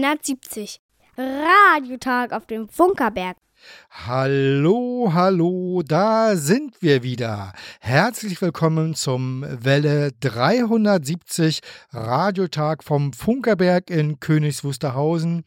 Welle 370. Radiotag auf dem Funkerberg. Hallo, hallo, da sind wir wieder. Herzlich willkommen zum Welle 370 Radiotag vom Funkerberg in Königs Wusterhausen.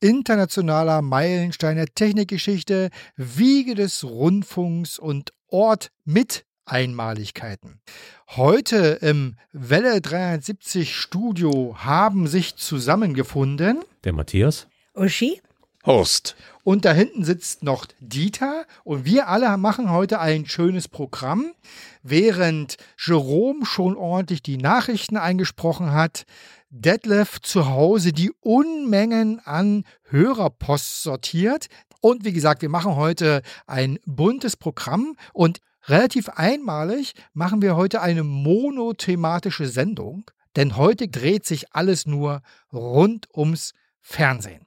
Internationaler Meilenstein der Technikgeschichte, Wiege des Rundfunks und Ort mit Einmaligkeiten. Heute im Welle 370 Studio haben sich zusammengefunden der Matthias, Uschi, Horst. Und da hinten sitzt noch Dieter und wir alle machen heute ein schönes Programm. Während Jerome schon ordentlich die Nachrichten eingesprochen hat, Detlef zu Hause die Unmengen an Hörerpost sortiert. Und wie gesagt, wir machen heute ein buntes Programm und relativ einmalig machen wir heute eine monothematische Sendung, denn heute dreht sich alles nur rund ums Fernsehen.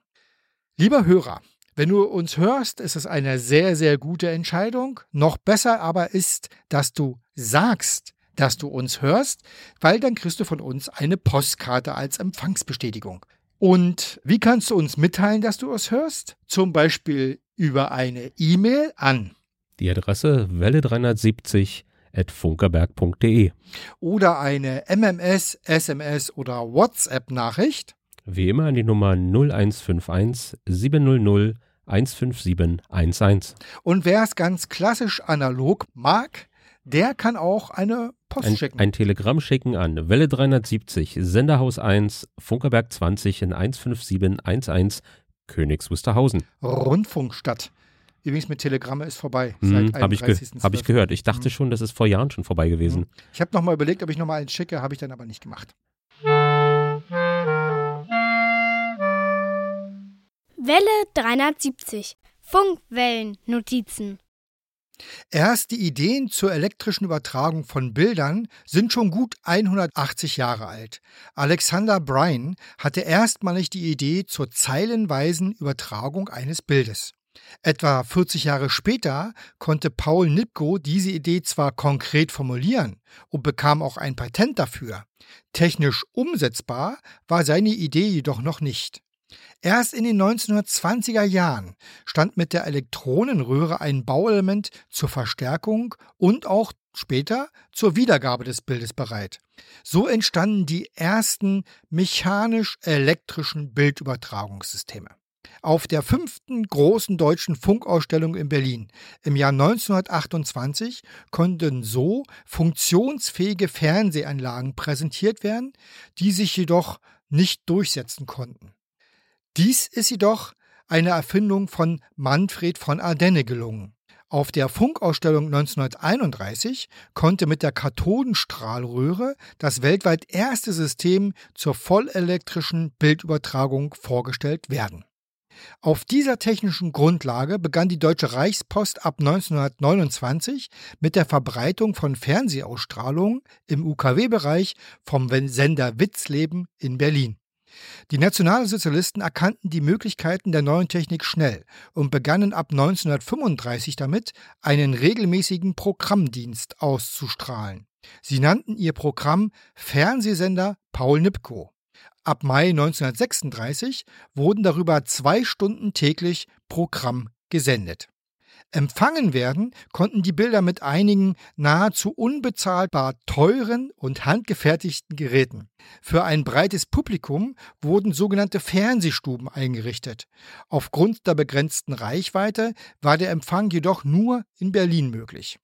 Lieber Hörer, wenn du uns hörst, ist es eine sehr, sehr gute Entscheidung. Noch besser aber ist, dass du sagst, dass du uns hörst, weil dann kriegst du von uns eine Postkarte als Empfangsbestätigung. Und wie kannst du uns mitteilen, dass du uns hörst? Zum Beispiel über eine E-Mail an die Adresse welle370 at funkerberg.de oder eine MMS, SMS oder WhatsApp-Nachricht. Wie immer an die Nummer 0151 700 15711. Und wer es ganz klassisch analog mag, der kann auch eine Post ein, schicken. Ein Telegramm schicken an Welle 370, Senderhaus 1, Funkerberg 20 in 15711, Königs Wusterhausen. Rundfunkstadt. Übrigens mit Telegramme ist vorbei. Hm, habe ich, ge hab ich gehört. Ich dachte hm. schon, das ist vor Jahren schon vorbei gewesen. Hm. Ich habe nochmal überlegt, ob ich nochmal eins schicke, habe ich dann aber nicht gemacht. Welle 370. Funkwellennotizen. Erst die Ideen zur elektrischen Übertragung von Bildern sind schon gut 180 Jahre alt. Alexander Bryan hatte erstmalig die Idee zur zeilenweisen Übertragung eines Bildes. Etwa 40 Jahre später konnte Paul Nipkow diese Idee zwar konkret formulieren und bekam auch ein Patent dafür. Technisch umsetzbar war seine Idee jedoch noch nicht. Erst in den 1920er Jahren stand mit der Elektronenröhre ein Bauelement zur Verstärkung und auch später zur Wiedergabe des Bildes bereit. So entstanden die ersten mechanisch-elektrischen Bildübertragungssysteme. Auf der fünften großen deutschen Funkausstellung in Berlin im Jahr 1928 konnten so funktionsfähige Fernsehanlagen präsentiert werden, die sich jedoch nicht durchsetzen konnten. Dies ist jedoch eine Erfindung von Manfred von Ardenne gelungen. Auf der Funkausstellung 1931 konnte mit der Kathodenstrahlröhre das weltweit erste System zur vollelektrischen Bildübertragung vorgestellt werden. Auf dieser technischen Grundlage begann die Deutsche Reichspost ab 1929 mit der Verbreitung von Fernsehausstrahlungen im UKW-Bereich vom Sender Witzleben in Berlin. Die Nationalsozialisten erkannten die Möglichkeiten der neuen Technik schnell und begannen ab 1935 damit, einen regelmäßigen Programmdienst auszustrahlen. Sie nannten ihr Programm Fernsehsender Paul Nipkow. Ab Mai 1936 wurden darüber zwei Stunden täglich Programm gesendet. Empfangen werden konnten die Bilder mit einigen nahezu unbezahlbar teuren und handgefertigten Geräten. Für ein breites Publikum wurden sogenannte Fernsehstuben eingerichtet. Aufgrund der begrenzten Reichweite war der Empfang jedoch nur in Berlin möglich.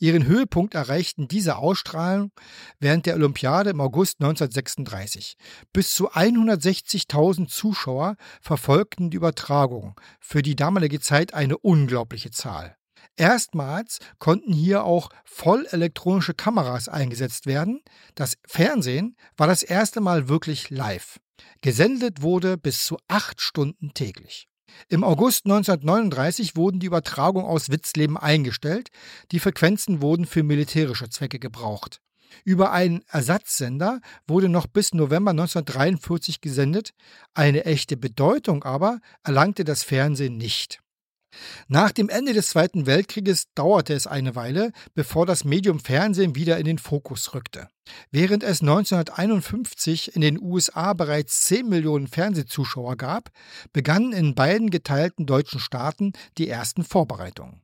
Ihren Höhepunkt erreichten diese Ausstrahlungen während der Olympiade im August 1936. Bis zu 160.000 Zuschauer verfolgten die Übertragung, für die damalige Zeit eine unglaubliche Zahl. Erstmals konnten hier auch vollelektronische Kameras eingesetzt werden. Das Fernsehen war das erste Mal wirklich live. Gesendet wurde bis zu acht Stunden täglich. Im August 1939 wurden die Übertragungen aus Witzleben eingestellt, die Frequenzen wurden für militärische Zwecke gebraucht. Über einen Ersatzsender wurde noch bis November 1943 gesendet, eine echte Bedeutung aber erlangte das Fernsehen nicht. Nach dem Ende des Zweiten Weltkrieges dauerte es eine Weile, bevor das Medium Fernsehen wieder in den Fokus rückte. Während es 1951 in den USA bereits 10 Millionen Fernsehzuschauer gab, begannen in beiden geteilten deutschen Staaten die ersten Vorbereitungen.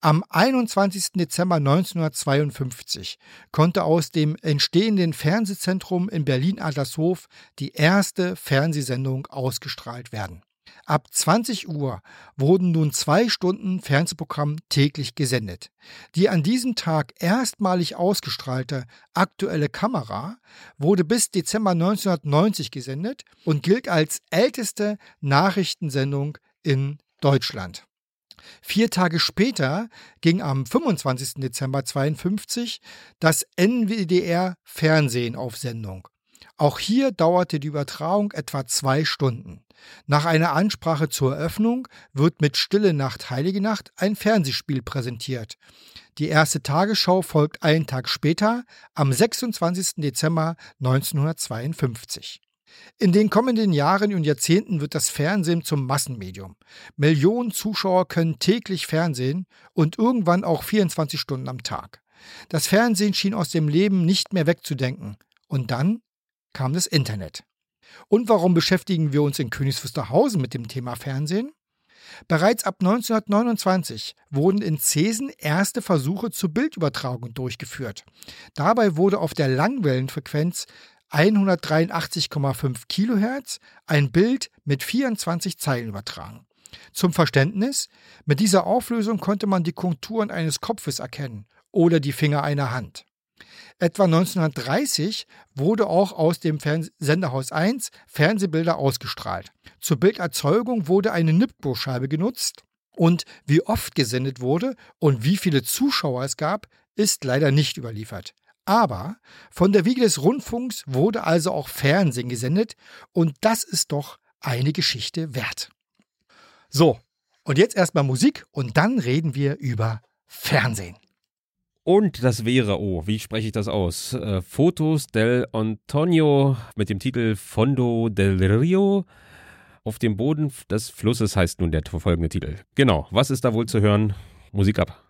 Am 21. Dezember 1952 konnte aus dem entstehenden Fernsehzentrum in Berlin-Adlershof die erste Fernsehsendung ausgestrahlt werden. Ab 20 Uhr wurden nun zwei Stunden Fernsehprogramm täglich gesendet. Die an diesem Tag erstmalig ausgestrahlte aktuelle Kamera wurde bis Dezember 1990 gesendet und gilt als älteste Nachrichtensendung in Deutschland. Vier Tage später ging am 25. Dezember 1952 das NWDR Fernsehen auf Sendung. Auch hier dauerte die Übertragung etwa zwei Stunden. Nach einer Ansprache zur Eröffnung wird mit Stille Nacht, Heilige Nacht ein Fernsehspiel präsentiert. Die erste Tagesschau folgt einen Tag später, am 26. Dezember 1952. In den kommenden Jahren und Jahrzehnten wird das Fernsehen zum Massenmedium. Millionen Zuschauer können täglich Fernsehen und irgendwann auch 24 Stunden am Tag. Das Fernsehen schien aus dem Leben nicht mehr wegzudenken. Und dann kam das Internet. Und warum beschäftigen wir uns in Königs Wusterhausen mit dem Thema Fernsehen? Bereits ab 1929 wurden in Zesen erste Versuche zur Bildübertragung durchgeführt. Dabei wurde auf der Langwellenfrequenz 183,5 Kilohertz ein Bild mit 24 Zeilen übertragen. Zum Verständnis, mit dieser Auflösung konnte man die Konturen eines Kopfes erkennen oder die Finger einer Hand. Etwa 1930 wurde auch aus dem Fern Senderhaus 1 Fernsehbilder ausgestrahlt. Zur Bilderzeugung wurde eine Nippo-Scheibe genutzt und wie oft gesendet wurde und wie viele Zuschauer es gab, ist leider nicht überliefert. Aber von der Wiege des Rundfunks wurde also auch Fernsehen gesendet und das ist doch eine Geschichte wert. So, und jetzt erstmal Musik und dann reden wir über Fernsehen. Und das wäre, oh, wie spreche ich das aus? Äh, Fotos del Antonio mit dem Titel Fondo del Rio. Auf dem Boden des Flusses heißt nun der folgende Titel. Genau, was ist da wohl zu hören? Musik ab.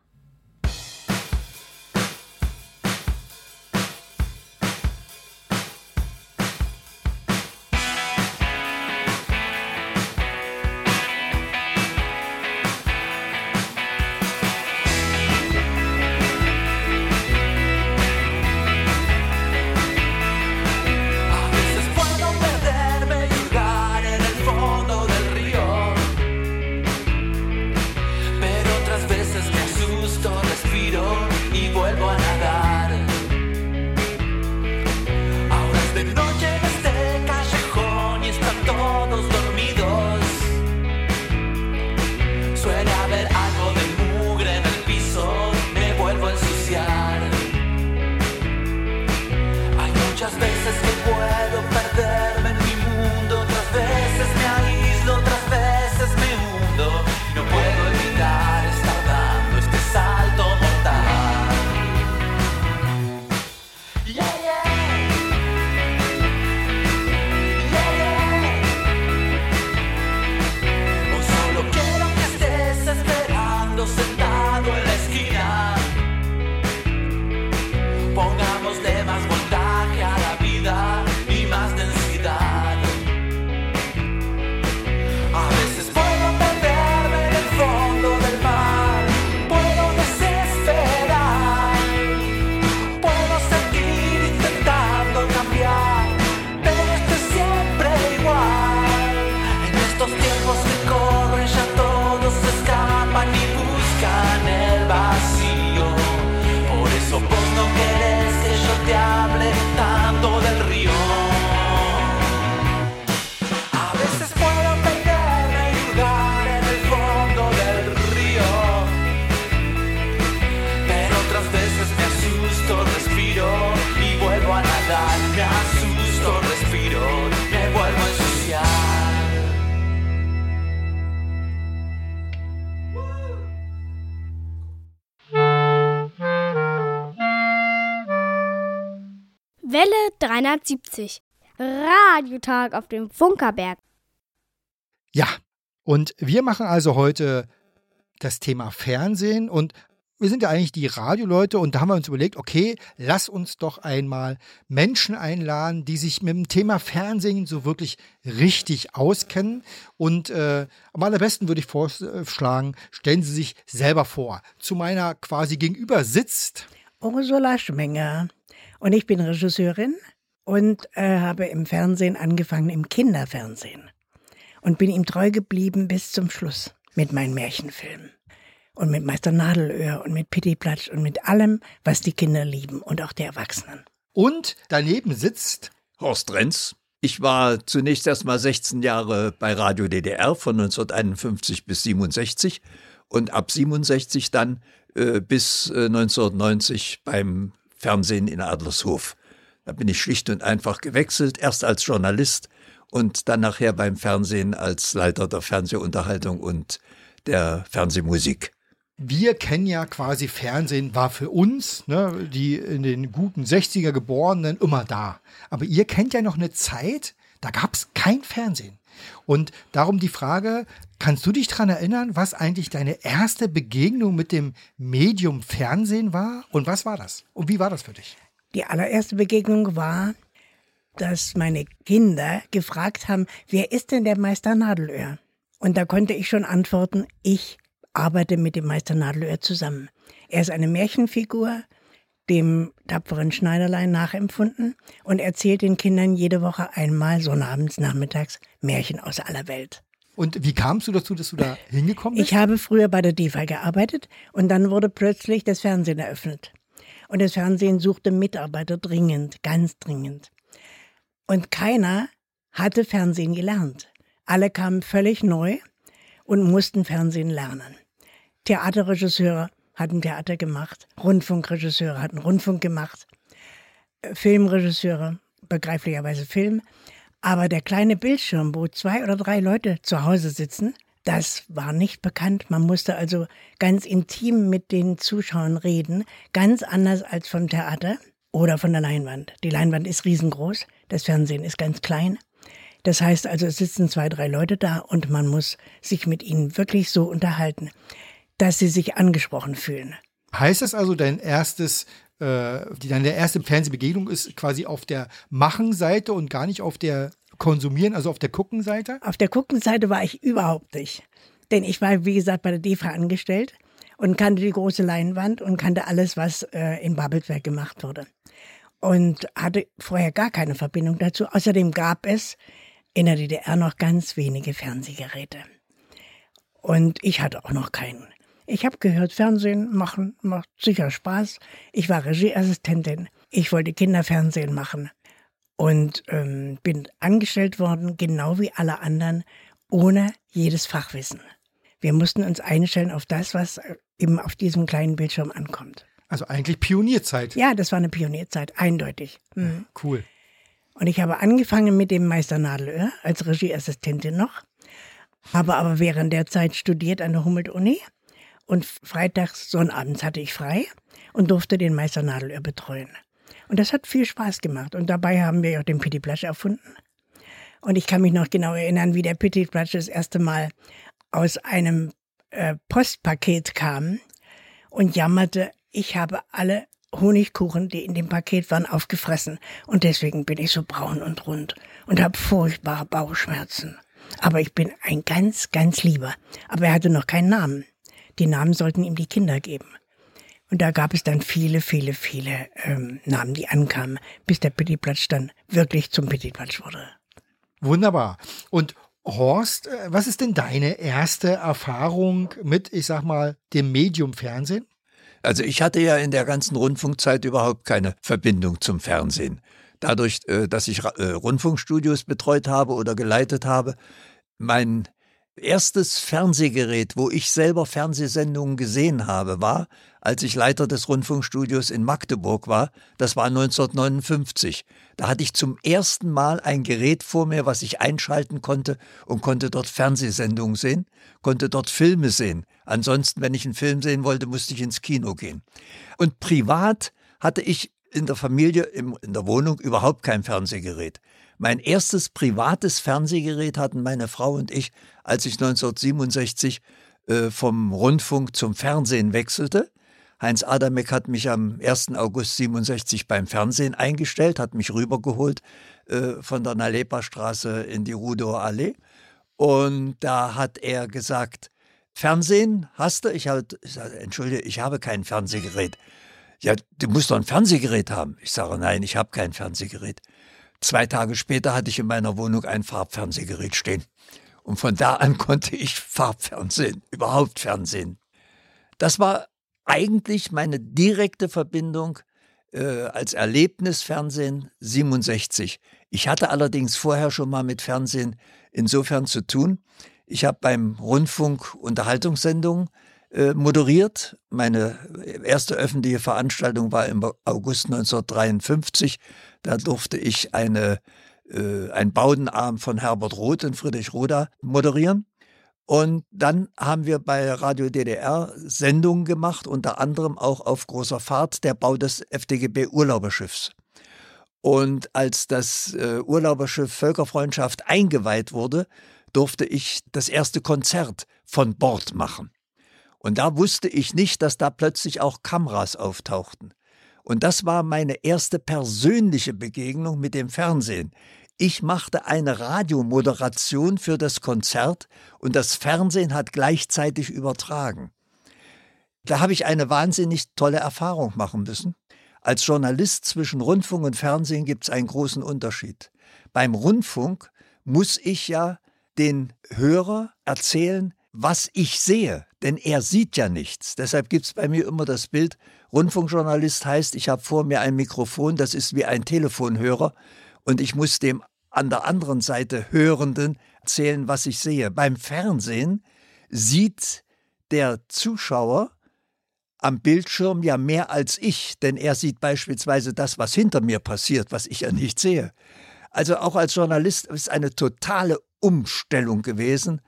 370. Radiotag auf dem Funkerberg. Ja, und wir machen also heute das Thema Fernsehen und wir sind ja eigentlich die Radioleute und da haben wir uns überlegt, okay, lass uns doch einmal Menschen einladen, die sich mit dem Thema Fernsehen so wirklich richtig auskennen. Und äh, am allerbesten würde ich vorschlagen, stellen Sie sich selber vor. Zu meiner quasi gegenüber sitzt Ursula Schmenger und ich bin Regisseurin und äh, habe im Fernsehen angefangen, im Kinderfernsehen. Und bin ihm treu geblieben bis zum Schluss mit meinen Märchenfilmen und mit Meister Nadelöhr und mit Pittiplatsch und mit allem, was die Kinder lieben und auch die Erwachsenen. Und daneben sitzt Horst Renz. Ich war zunächst erst mal 16 Jahre bei Radio DDR von 1951 bis 67 und ab 67 dann äh, bis äh, 1990 beim Fernsehen in Adlershof. Da bin ich schlicht und einfach gewechselt, erst als Journalist und dann nachher beim Fernsehen als Leiter der Fernsehunterhaltung und der Fernsehmusik wir kennen ja quasi Fernsehen, war für uns, ne, die in den guten 60er Geborenen, immer da. Aber ihr kennt ja noch eine Zeit, da gab es kein Fernsehen. Und darum die Frage, kannst du dich daran erinnern, was eigentlich deine erste Begegnung mit dem Medium Fernsehen war? Und was war das? Und wie war das für dich? Die allererste Begegnung war, dass meine Kinder gefragt haben, wer ist denn der Meister Nadelöhr? Und da konnte ich schon antworten, ich arbeite mit dem Meister Nadelöhr zusammen. Er ist eine Märchenfigur, dem tapferen Schneiderlein nachempfunden und erzählt den Kindern jede Woche einmal sonnabends nachmittags Märchen aus aller Welt. Und wie kamst du dazu, dass du da hingekommen bist? Ich habe früher bei der DEFA gearbeitet und dann wurde plötzlich das Fernsehen eröffnet. Und das Fernsehen suchte Mitarbeiter dringend, ganz dringend. Und keiner hatte Fernsehen gelernt. Alle kamen völlig neu und mussten Fernsehen lernen. Theaterregisseure hatten Theater gemacht, Rundfunkregisseure hatten Rundfunk gemacht, Filmregisseure, begreiflicherweise Film. Aber der kleine Bildschirm, wo zwei oder drei Leute zu Hause sitzen, das war nicht bekannt. Man musste also ganz intim mit den Zuschauern reden, ganz anders als vom Theater oder von der Leinwand. Die Leinwand ist riesengroß, das Fernsehen ist ganz klein. Das heißt also, es sitzen zwei, drei Leute da und man muss sich mit ihnen wirklich so unterhalten dass sie sich angesprochen fühlen. Heißt das also, dein erstes, äh, deine erste Fernsehbegegnung ist quasi auf der Machenseite und gar nicht auf der Konsumieren, also auf der Guckenseite? Auf der Guckenseite war ich überhaupt nicht. Denn ich war, wie gesagt, bei der DEFA angestellt und kannte die große Leinwand und kannte alles, was äh, in Babelsberg gemacht wurde. Und hatte vorher gar keine Verbindung dazu. Außerdem gab es in der DDR noch ganz wenige Fernsehgeräte. Und ich hatte auch noch keinen. Ich habe gehört, Fernsehen machen macht sicher Spaß. Ich war Regieassistentin. Ich wollte Kinderfernsehen machen und ähm, bin angestellt worden, genau wie alle anderen, ohne jedes Fachwissen. Wir mussten uns einstellen auf das, was eben auf diesem kleinen Bildschirm ankommt. Also eigentlich Pionierzeit. Ja, das war eine Pionierzeit, eindeutig. Mhm. Cool. Und ich habe angefangen mit dem Meister Nadelöhr als Regieassistentin noch, habe aber während der Zeit studiert an der Humboldt-Uni und freitags, sonnabends hatte ich frei und durfte den Meister Nadelöhr betreuen. Und das hat viel Spaß gemacht. Und dabei haben wir auch den Petit Platsch erfunden. Und ich kann mich noch genau erinnern, wie der Petit Platsch das erste Mal aus einem äh, Postpaket kam und jammerte, ich habe alle Honigkuchen, die in dem Paket waren, aufgefressen. Und deswegen bin ich so braun und rund und habe furchtbare Bauchschmerzen. Aber ich bin ein ganz, ganz lieber. Aber er hatte noch keinen Namen. Die Namen sollten ihm die Kinder geben. Und da gab es dann viele, viele, viele ähm, Namen, die ankamen, bis der Pittiplatsch dann wirklich zum Pittiplatsch wurde. Wunderbar. Und Horst, äh, was ist denn deine erste Erfahrung mit, ich sag mal, dem Medium Fernsehen? Also ich hatte ja in der ganzen Rundfunkzeit überhaupt keine Verbindung zum Fernsehen. Dadurch, äh, dass ich äh, Rundfunkstudios betreut habe oder geleitet habe, mein erstes Fernsehgerät, wo ich selber Fernsehsendungen gesehen habe, war, als ich Leiter des Rundfunkstudios in Magdeburg war. Das war 1959. Da hatte ich zum ersten Mal ein Gerät vor mir, was ich einschalten konnte und konnte dort Fernsehsendungen sehen, konnte dort Filme sehen. Ansonsten, wenn ich einen Film sehen wollte, musste ich ins Kino gehen. Und privat hatte ich in der Familie, in der Wohnung überhaupt kein Fernsehgerät. Mein erstes privates Fernsehgerät hatten meine Frau und ich, als ich 1967 äh, vom Rundfunk zum Fernsehen wechselte. Heinz Adamek hat mich am 1. August 67 beim Fernsehen eingestellt, hat mich rübergeholt äh, von der Nalepa-Straße in die Rudower Allee. Und da hat er gesagt, Fernsehen hast du? Ich, halt, ich sage, entschuldige, ich habe kein Fernsehgerät. Ja, du musst doch ein Fernsehgerät haben. Ich sage, nein, ich habe kein Fernsehgerät. Zwei Tage später hatte ich in meiner Wohnung ein Farbfernsehgerät stehen. Und von da an konnte ich Farbfernsehen, überhaupt Fernsehen. Das war eigentlich meine direkte Verbindung äh, als Erlebnisfernsehen 67. Ich hatte allerdings vorher schon mal mit Fernsehen insofern zu tun. Ich habe beim Rundfunk Unterhaltungssendungen moderiert. Meine erste öffentliche Veranstaltung war im August 1953. Da durfte ich eine, äh, ein Baudenarm von Herbert Roth in Friedrichroda moderieren. Und dann haben wir bei Radio DDR Sendungen gemacht, unter anderem auch auf großer Fahrt der Bau des FDGB Urlauberschiffs. Und als das äh, Urlauberschiff Völkerfreundschaft eingeweiht wurde, durfte ich das erste Konzert von Bord machen. Und da wusste ich nicht, dass da plötzlich auch Kameras auftauchten. Und das war meine erste persönliche Begegnung mit dem Fernsehen. Ich machte eine Radiomoderation für das Konzert und das Fernsehen hat gleichzeitig übertragen. Da habe ich eine wahnsinnig tolle Erfahrung machen müssen. Als Journalist zwischen Rundfunk und Fernsehen gibt es einen großen Unterschied. Beim Rundfunk muss ich ja den Hörer erzählen, was ich sehe, denn er sieht ja nichts. Deshalb gibt es bei mir immer das Bild, Rundfunkjournalist heißt, ich habe vor mir ein Mikrofon, das ist wie ein Telefonhörer und ich muss dem an der anderen Seite Hörenden erzählen, was ich sehe. Beim Fernsehen sieht der Zuschauer am Bildschirm ja mehr als ich, denn er sieht beispielsweise das, was hinter mir passiert, was ich ja nicht sehe. Also auch als Journalist ist eine totale Umstellung gewesen.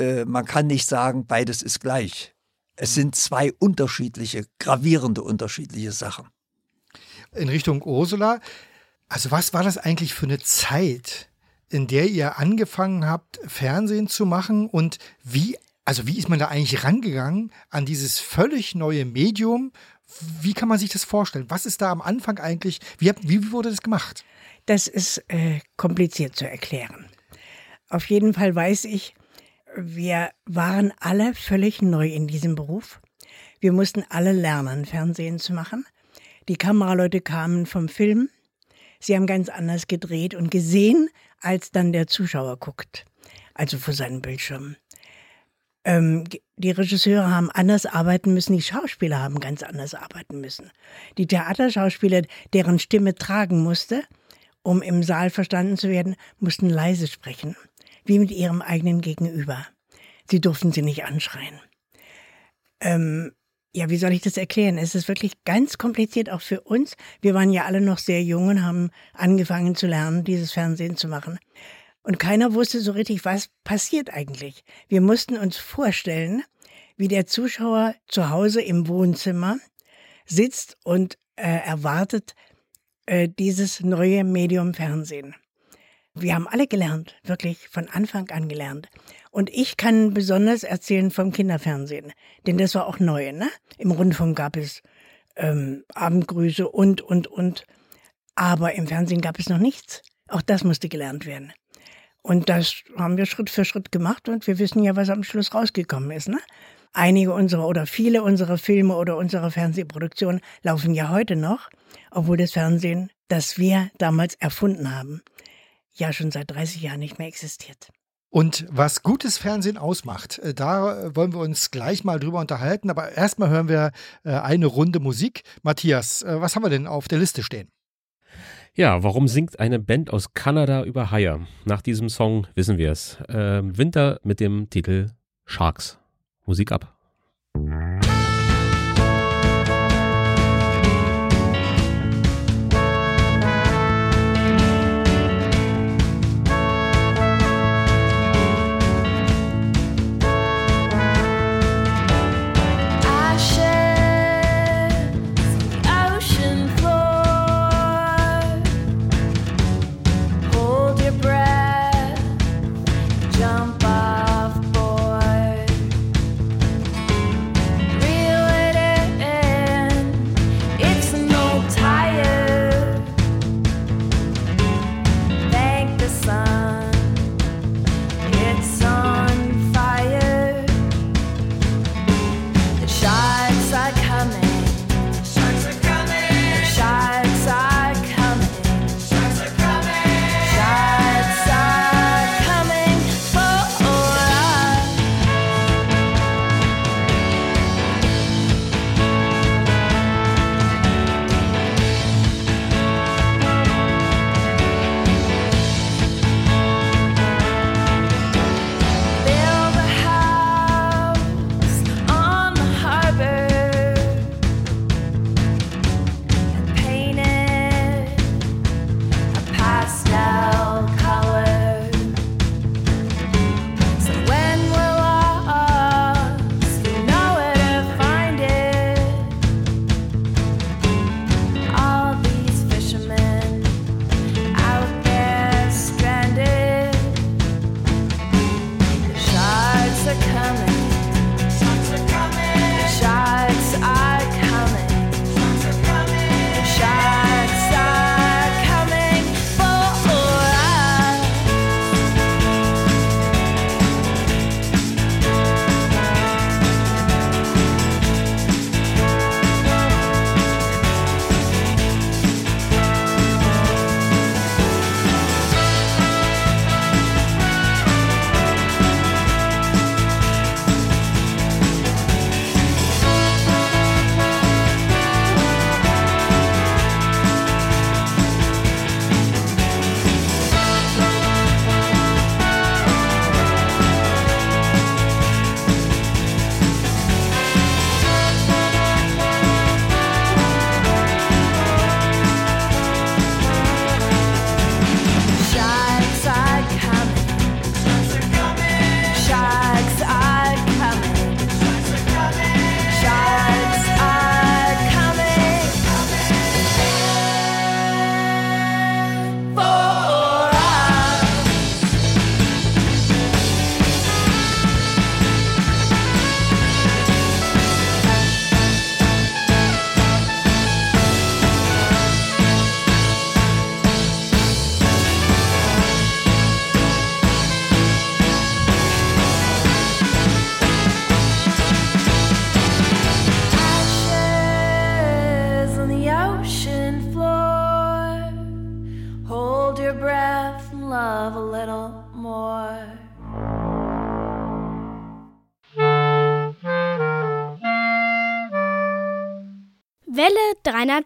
Äh, man kann nicht sagen, beides ist gleich. Es sind zwei unterschiedliche, gravierende unterschiedliche Sachen. In Richtung Ursula, also was war das eigentlich für eine Zeit, in der ihr angefangen habt, Fernsehen zu machen und wie, also wie ist man da eigentlich rangegangen an dieses völlig neue Medium? Wie kann man sich das vorstellen? Was ist da am Anfang eigentlich, wie, habt, wie wurde das gemacht? Das ist äh, kompliziert zu erklären. Auf jeden Fall weiß ich, wir waren alle völlig neu in diesem Beruf. Wir mussten alle lernen, Fernsehen zu machen. Die Kameraleute kamen vom Film, Sie haben ganz anders gedreht und gesehen, als dann der Zuschauer guckt, also vor seinem Bildschirm. Ähm, die Regisseure haben anders arbeiten müssen, die Schauspieler haben ganz anders arbeiten müssen. Die Theaterschauspieler, deren Stimme tragen musste, um im Saal verstanden zu werden, mussten leise sprechen, wie mit ihrem eigenen Gegenüber. Sie durften sie nicht anschreien. Ähm, ja, wie soll ich das erklären? Es ist wirklich ganz kompliziert auch für uns. Wir waren ja alle noch sehr jung und haben angefangen zu lernen, dieses Fernsehen zu machen. Und keiner wusste so richtig, was passiert eigentlich. Wir mussten uns vorstellen, wie der Zuschauer zu Hause im Wohnzimmer sitzt und äh, erwartet äh, dieses neue Medium Fernsehen. Wir haben alle gelernt, wirklich von Anfang an gelernt. Und ich kann besonders erzählen vom Kinderfernsehen, denn das war auch neu. Ne? Im Rundfunk gab es ähm, Abendgrüße und, und, und. Aber im Fernsehen gab es noch nichts. Auch das musste gelernt werden. Und das haben wir Schritt für Schritt gemacht und wir wissen ja, was am Schluss rausgekommen ist. Ne? Einige unserer oder viele unserer Filme oder unserer Fernsehproduktionen laufen ja heute noch, obwohl das Fernsehen, das wir damals erfunden haben, ja schon seit 30 Jahren nicht mehr existiert. Und was gutes Fernsehen ausmacht, äh, da wollen wir uns gleich mal drüber unterhalten. Aber erstmal hören wir äh, eine Runde Musik. Matthias, äh, was haben wir denn auf der Liste stehen? Ja, warum singt eine Band aus Kanada über Haie? Nach diesem Song wissen wir es. Äh, Winter mit dem Titel Sharks. Musik ab.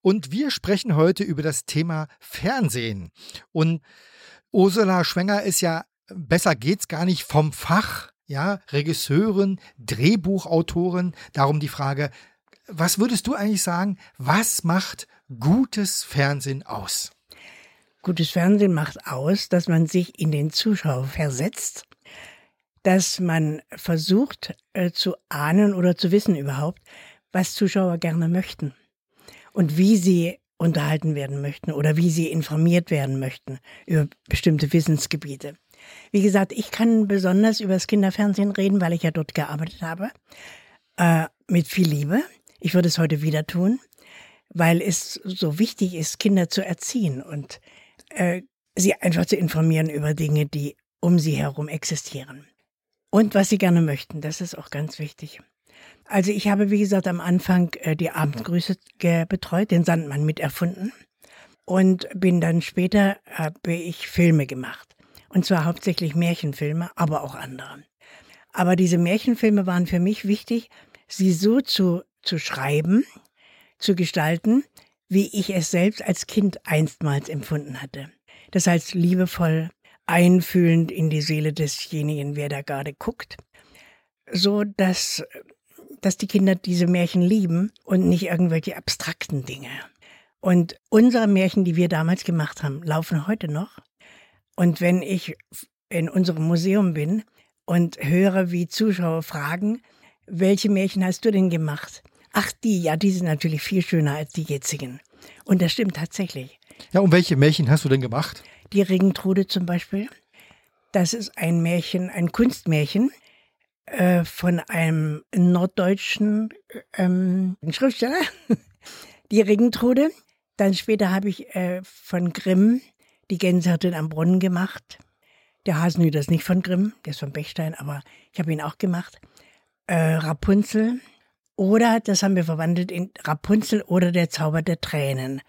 Und wir sprechen heute über das Thema Fernsehen. Und Ursula Schwenger ist ja, besser geht's gar nicht vom Fach, ja, Regisseurin, Drehbuchautorin. Darum die Frage, was würdest du eigentlich sagen, was macht gutes Fernsehen aus? Gutes Fernsehen macht aus, dass man sich in den Zuschauer versetzt, dass man versucht äh, zu ahnen oder zu wissen überhaupt, was Zuschauer gerne möchten und wie sie unterhalten werden möchten oder wie sie informiert werden möchten über bestimmte Wissensgebiete. Wie gesagt, ich kann besonders über das Kinderfernsehen reden, weil ich ja dort gearbeitet habe, äh, mit viel Liebe. Ich würde es heute wieder tun, weil es so wichtig ist, Kinder zu erziehen und äh, sie einfach zu informieren über Dinge, die um sie herum existieren. Und was sie gerne möchten, das ist auch ganz wichtig. Also ich habe, wie gesagt, am Anfang äh, die Abendgrüße betreut, den Sandmann miterfunden und bin dann später, habe ich Filme gemacht. Und zwar hauptsächlich Märchenfilme, aber auch andere. Aber diese Märchenfilme waren für mich wichtig, sie so zu, zu schreiben, zu gestalten, wie ich es selbst als Kind einstmals empfunden hatte. Das heißt, liebevoll, einfühlend in die Seele desjenigen, wer da gerade guckt, so dass dass die Kinder diese Märchen lieben und nicht irgendwelche abstrakten Dinge. Und unsere Märchen, die wir damals gemacht haben, laufen heute noch. Und wenn ich in unserem Museum bin und höre, wie Zuschauer fragen, welche Märchen hast du denn gemacht? Ach, die, ja, die sind natürlich viel schöner als die jetzigen. Und das stimmt tatsächlich. Ja, und welche Märchen hast du denn gemacht? Die Regentrude zum Beispiel. Das ist ein Märchen, ein Kunstmärchen, äh, von einem norddeutschen ähm, Schriftsteller, die Regentrude. Dann später habe ich äh, von Grimm die Gänsehirtin am Brunnen gemacht. Der Hasenhüter ist nicht von Grimm, der ist von Bechstein, aber ich habe ihn auch gemacht. Äh, Rapunzel oder, das haben wir verwandelt in Rapunzel oder der Zauber der Tränen.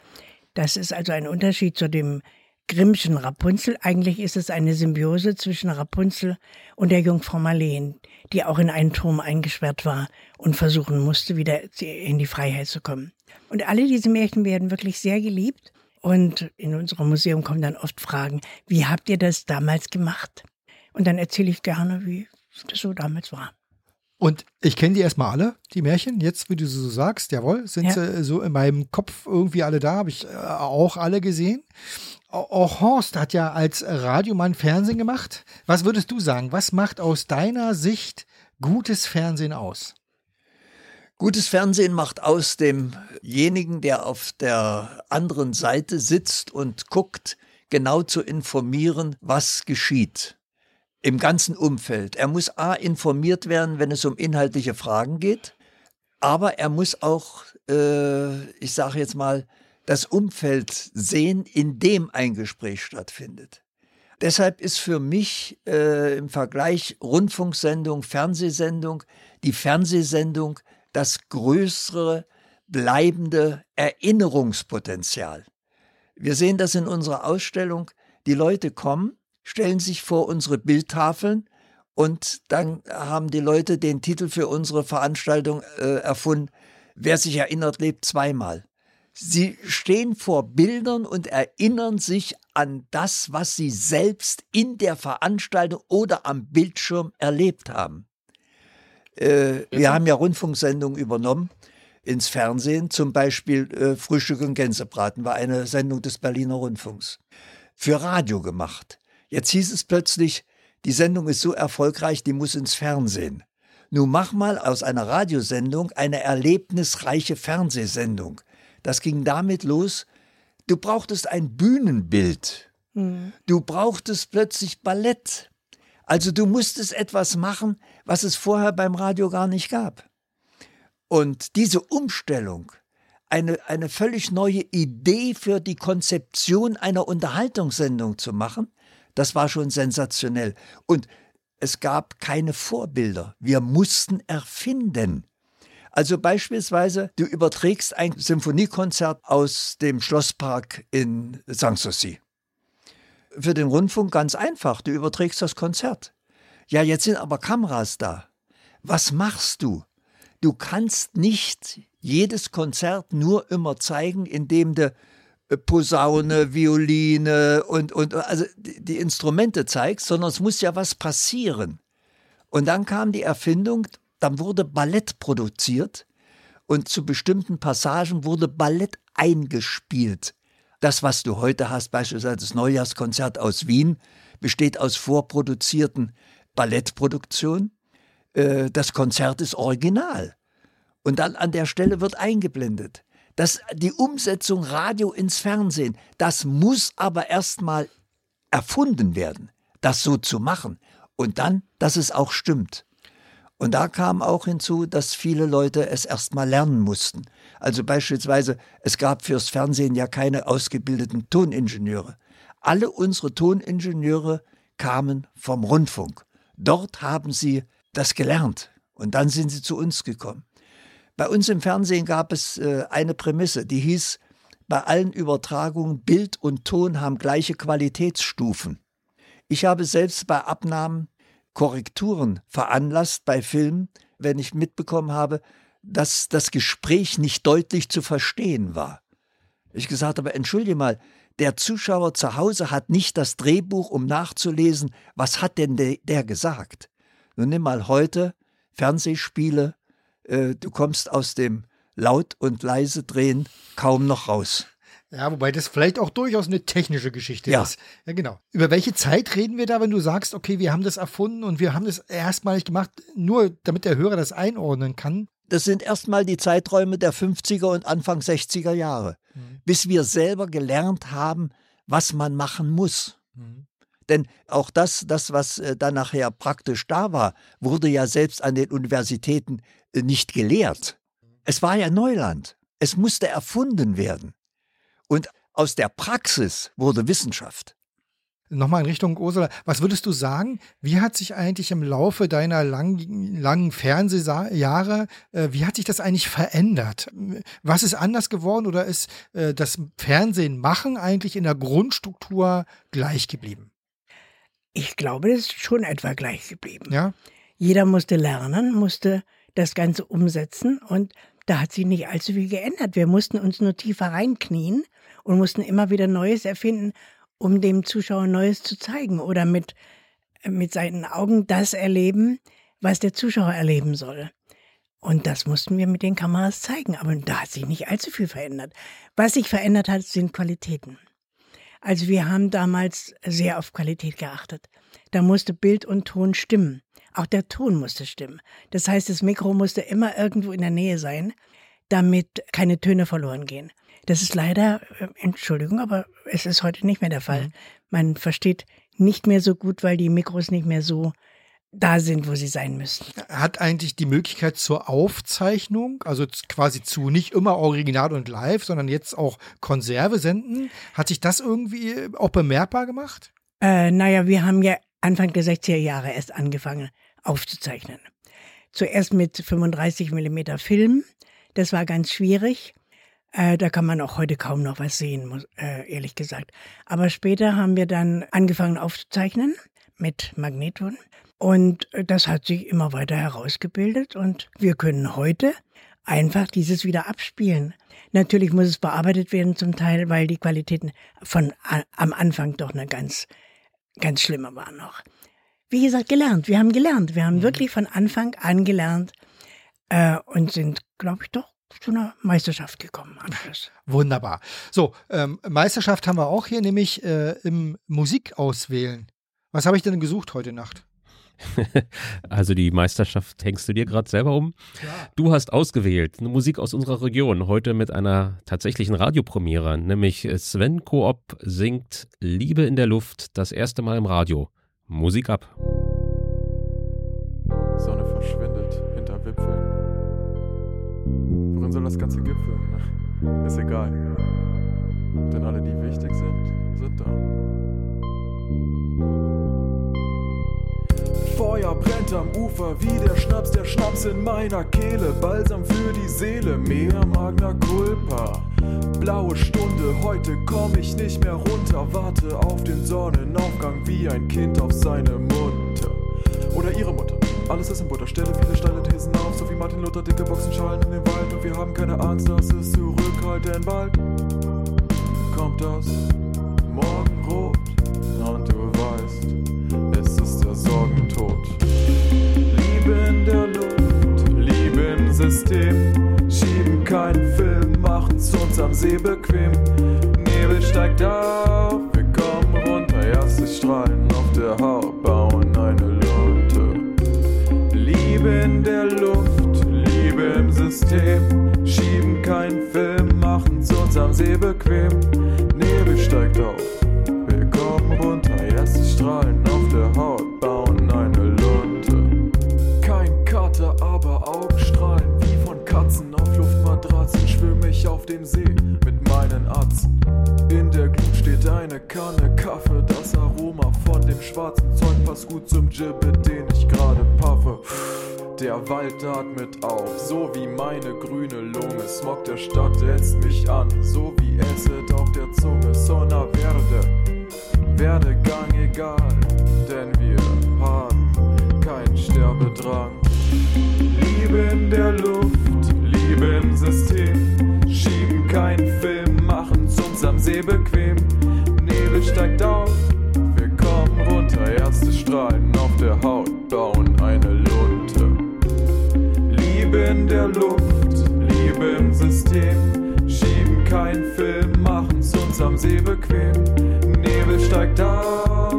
Das ist also ein Unterschied zu dem Grimmschen Rapunzel. Eigentlich ist es eine Symbiose zwischen Rapunzel und der Jungfrau Marleen, die auch in einen Turm eingesperrt war und versuchen musste, wieder in die Freiheit zu kommen. Und alle diese Märchen werden wirklich sehr geliebt. Und in unserem Museum kommen dann oft Fragen, wie habt ihr das damals gemacht? Und dann erzähle ich gerne, wie das so damals war. Und ich kenne die erstmal alle, die Märchen. Jetzt, wie du so sagst, jawohl, sind ja. sie so in meinem Kopf irgendwie alle da, habe ich äh, auch alle gesehen. Auch Horst hat ja als Radiomann Fernsehen gemacht. Was würdest du sagen? Was macht aus deiner Sicht gutes Fernsehen aus? Gutes Fernsehen macht aus demjenigen, der auf der anderen Seite sitzt und guckt, genau zu informieren, was geschieht im ganzen Umfeld. Er muss A informiert werden, wenn es um inhaltliche Fragen geht, aber er muss auch, äh, ich sage jetzt mal, das Umfeld sehen, in dem ein Gespräch stattfindet. Deshalb ist für mich äh, im Vergleich Rundfunksendung, Fernsehsendung, die Fernsehsendung das größere bleibende Erinnerungspotenzial. Wir sehen das in unserer Ausstellung. Die Leute kommen, stellen sich vor unsere Bildtafeln und dann haben die Leute den Titel für unsere Veranstaltung äh, erfunden. Wer sich erinnert, lebt zweimal. Sie stehen vor Bildern und erinnern sich an das, was sie selbst in der Veranstaltung oder am Bildschirm erlebt haben. Äh, wir haben ja Rundfunksendungen übernommen ins Fernsehen, zum Beispiel äh, Frühstück und Gänsebraten war eine Sendung des Berliner Rundfunks. Für Radio gemacht. Jetzt hieß es plötzlich, die Sendung ist so erfolgreich, die muss ins Fernsehen. Nun mach mal aus einer Radiosendung eine erlebnisreiche Fernsehsendung. Das ging damit los, Du brauchtest ein Bühnenbild. Mhm. Du brauchtest plötzlich Ballett. Also du musstest etwas machen, was es vorher beim Radio gar nicht gab. Und diese Umstellung, eine, eine völlig neue Idee für die Konzeption einer Unterhaltungssendung zu machen, das war schon sensationell. Und es gab keine Vorbilder. Wir mussten erfinden. Also beispielsweise, du überträgst ein Symphoniekonzert aus dem Schlosspark in Sanssouci. Für den Rundfunk ganz einfach, du überträgst das Konzert. Ja, jetzt sind aber Kameras da. Was machst du? Du kannst nicht jedes Konzert nur immer zeigen, indem du Posaune, Violine und, und also die Instrumente zeigst, sondern es muss ja was passieren. Und dann kam die Erfindung, dann wurde Ballett produziert und zu bestimmten Passagen wurde Ballett eingespielt. Das, was du heute hast, beispielsweise das Neujahrskonzert aus Wien, besteht aus vorproduzierten Ballettproduktionen. Äh, das Konzert ist original. Und dann an der Stelle wird eingeblendet. Das, die Umsetzung Radio ins Fernsehen, das muss aber erstmal erfunden werden, das so zu machen. Und dann, dass es auch stimmt. Und da kam auch hinzu, dass viele Leute es erstmal lernen mussten. Also beispielsweise, es gab fürs Fernsehen ja keine ausgebildeten Toningenieure. Alle unsere Toningenieure kamen vom Rundfunk. Dort haben sie das gelernt und dann sind sie zu uns gekommen. Bei uns im Fernsehen gab es äh, eine Prämisse, die hieß, bei allen Übertragungen Bild und Ton haben gleiche Qualitätsstufen. Ich habe selbst bei Abnahmen Korrekturen veranlasst bei Filmen, wenn ich mitbekommen habe, dass das Gespräch nicht deutlich zu verstehen war. Ich gesagt habe, entschuldige mal, der Zuschauer zu Hause hat nicht das Drehbuch, um nachzulesen, was hat denn der, der gesagt. Nun nimm mal heute Fernsehspiele, äh, du kommst aus dem laut und leise drehen kaum noch raus. Ja, wobei das vielleicht auch durchaus eine technische Geschichte Ja. ist. Ja, genau. Über welche Zeit reden wir da, wenn du sagst, okay, wir haben das erfunden und wir haben das erstmalig gemacht, nur damit der Hörer das einordnen kann? Das sind erstmal die Zeiträume der 50er und Anfang 60er Jahre, bis wir selber gelernt haben, was man machen muss. Denn auch das, das, was äh, dann nachher praktisch da war, wurde ja selbst an den Universitäten nicht gelehrt. Es war ja Neuland. Es musste erfunden werden. Und aus der Praxis wurde Wissenschaft. Nochmal in Richtung Ursula, was würdest du sagen, wie hat sich eigentlich im Laufe deiner lang, langen Fernsehjahre, äh, wie hat sich das eigentlich verändert? Was ist anders geworden oder ist äh, das Fernsehen machen eigentlich in der Grundstruktur gleich geblieben? Ich glaube, das ist schon etwa gleich geblieben. Ja? Jeder musste lernen, musste das Ganze umsetzen und da hat sich nicht allzu viel geändert. Wir mussten uns nur tiefer reinknien und mussten immer wieder Neues erfinden, um dem Zuschauer Neues zu zeigen oder mit, mit seinen Augen das erleben, was der Zuschauer erleben soll. Und das mussten wir mit den Kameras zeigen. Aber da hat sich nicht allzu viel verändert. Was sich verändert hat, sind Qualitäten. Also wir haben damals sehr auf Qualität geachtet. Da musste Bild und Ton stimmen. Auch der Ton musste stimmen. Das heißt, das Mikro musste immer irgendwo in der Nähe sein, damit keine Töne verloren gehen. Das ist leider, äh, Entschuldigung, aber es ist heute nicht mehr der Fall. Man versteht nicht mehr so gut, weil die Mikros nicht mehr so da sind, wo sie sein müssen. Hat eigentlich die Möglichkeit zur Aufzeichnung, also quasi zu nicht immer Original und Live, sondern jetzt auch Konserve senden, hat sich das irgendwie auch bemerkbar gemacht? Äh, naja, wir haben ja Anfang der 60er Jahre erst angefangen aufzuzeichnen. Zuerst mit 35 mm Film. Das war ganz schwierig. Äh, da kann man auch heute kaum noch was sehen, muss, äh, ehrlich gesagt. Aber später haben wir dann angefangen aufzuzeichnen mit Magneton. Und äh, das hat sich immer weiter herausgebildet. Und wir können heute einfach dieses wieder abspielen. Natürlich muss es bearbeitet werden zum Teil, weil die Qualitäten von a- am Anfang doch eine ganz, ganz schlimme waren noch. Wie gesagt, gelernt. Wir haben gelernt. Wir haben wirklich von Anfang an gelernt äh, und sind, glaube ich, doch zu einer Meisterschaft gekommen am Schluss. Wunderbar. So, ähm, Meisterschaft haben wir auch hier, nämlich äh, im Musikauswählen. Was habe ich denn gesucht heute Nacht? also die Meisterschaft hängst du dir gerade selber um. Ja. Du hast ausgewählt eine Musik aus unserer Region, heute mit einer tatsächlichen Radiopremiere, nämlich Sven Koop singt Liebe in der Luft das erste Mal im Radio. Musik ab. Sonne verschwindet hinter Wipfeln. Worin soll das Ganze gipfeln? Ist egal. Denn alle, die wichtig sind Feuer brennt am Ufer wie der Schnaps, der Schnaps in meiner Kehle. Balsam für die Seele, mehr Magna Culpa. Blaue Stunde, heute komm ich nicht mehr runter. Warte auf den Sonnenaufgang wie ein Kind auf seine Mutter. Oder ihre Mutter. Alles ist in Butter, stelle viele steile Thesen auf, so wie Martin Luther, dicke Boxenschalen in den Wald. Und wir haben keine Angst, dass es zurückhallt, denn bald kommt das Morgenrot. In der Luft, Liebe im System. Schieben keinen Film, machen's uns am See bequem. Nebel steigt auf, wir kommen runter. Erste Strahlen auf der Haut bauen eine Lunte. Liebe in der Luft, Liebe im System. Schieben keinen Film, machen's uns am See bequem. Nebel steigt auf, schwarzen Zeug passt gut zum Gibbet, den ich gerade paffe. Der Wald atmet auf, so wie meine grüne Lunge. Smog der Stadt ätzt mich an, so wie Acid auf der Zunge. Sona Verde, Werdegang egal, denn wir haben keinen Sterbedrang. Liebe in der Luft, Liebe im System. Schieben keinen Film, machen's uns am See bequem. Nebel steigt auf, runter. Erste Strahlen auf der Haut bauen eine Lunte. Liebe in der Luft, Liebe im System. Schieben keinen Film, machen's uns am See bequem. Nebel steigt auf,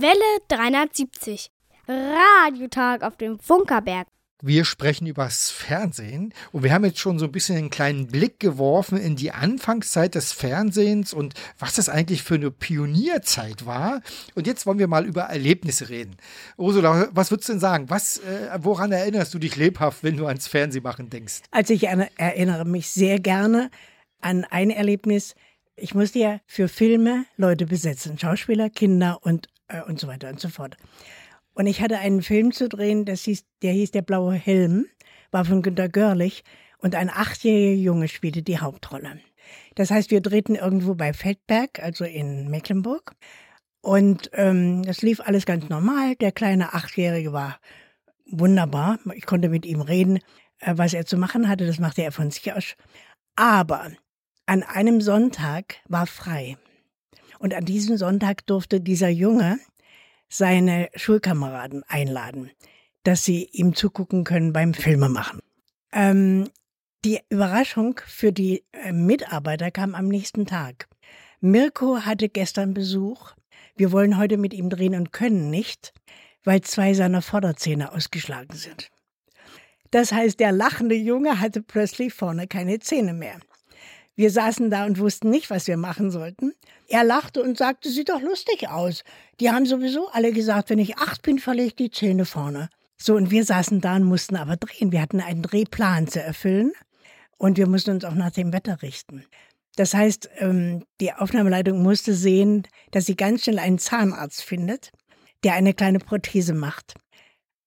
Welle 370. Radiotag auf dem Funkerberg. Wir sprechen übers Fernsehen und wir haben jetzt schon so ein bisschen einen kleinen Blick geworfen in die Anfangszeit des Fernsehens und was das eigentlich für eine Pionierzeit war. Und jetzt wollen wir mal über Erlebnisse reden. Ursula, was würdest du denn sagen? Was, äh, woran erinnerst du dich lebhaft, wenn du ans Fernsehmachen denkst? Also ich erinnere mich sehr gerne an ein Erlebnis. Ich musste ja für Filme Leute besetzen, Schauspieler, Kinder und, äh, und so weiter und so fort. Und ich hatte einen Film zu drehen, das hieß, der hieß Der blaue Helm, war von Günter Görlich und ein achtjähriger Junge spielte die Hauptrolle. Das heißt, wir drehten irgendwo bei Feldberg, also in Mecklenburg. Und ähm, das lief alles ganz normal. Der kleine Achtjährige war wunderbar. Ich konnte mit ihm reden, äh, was er zu machen hatte. Das machte er von sich aus. Aber an einem Sonntag war frei. Und an diesem Sonntag durfte dieser Junge seine Schulkameraden einladen, dass sie ihm zugucken können beim Filmemachen. Ähm, die Überraschung für die äh, Mitarbeiter kam am nächsten Tag. Mirko hatte gestern Besuch. Wir wollen heute mit ihm drehen und können nicht, weil zwei seiner Vorderzähne ausgeschlagen sind. Das heißt, der lachende Junge hatte plötzlich vorne keine Zähne mehr. Wir saßen da und wussten nicht, was wir machen sollten. Er lachte und sagte, sieht doch lustig aus. Die haben sowieso alle gesagt, wenn ich acht bin, verliere ich die Zähne vorne. So, und wir saßen da und mussten aber drehen. Wir hatten einen Drehplan zu erfüllen und wir mussten uns auch nach dem Wetter richten. Das heißt, ähm, die Aufnahmeleitung musste sehen, dass sie ganz schnell einen Zahnarzt findet, der eine kleine Prothese macht.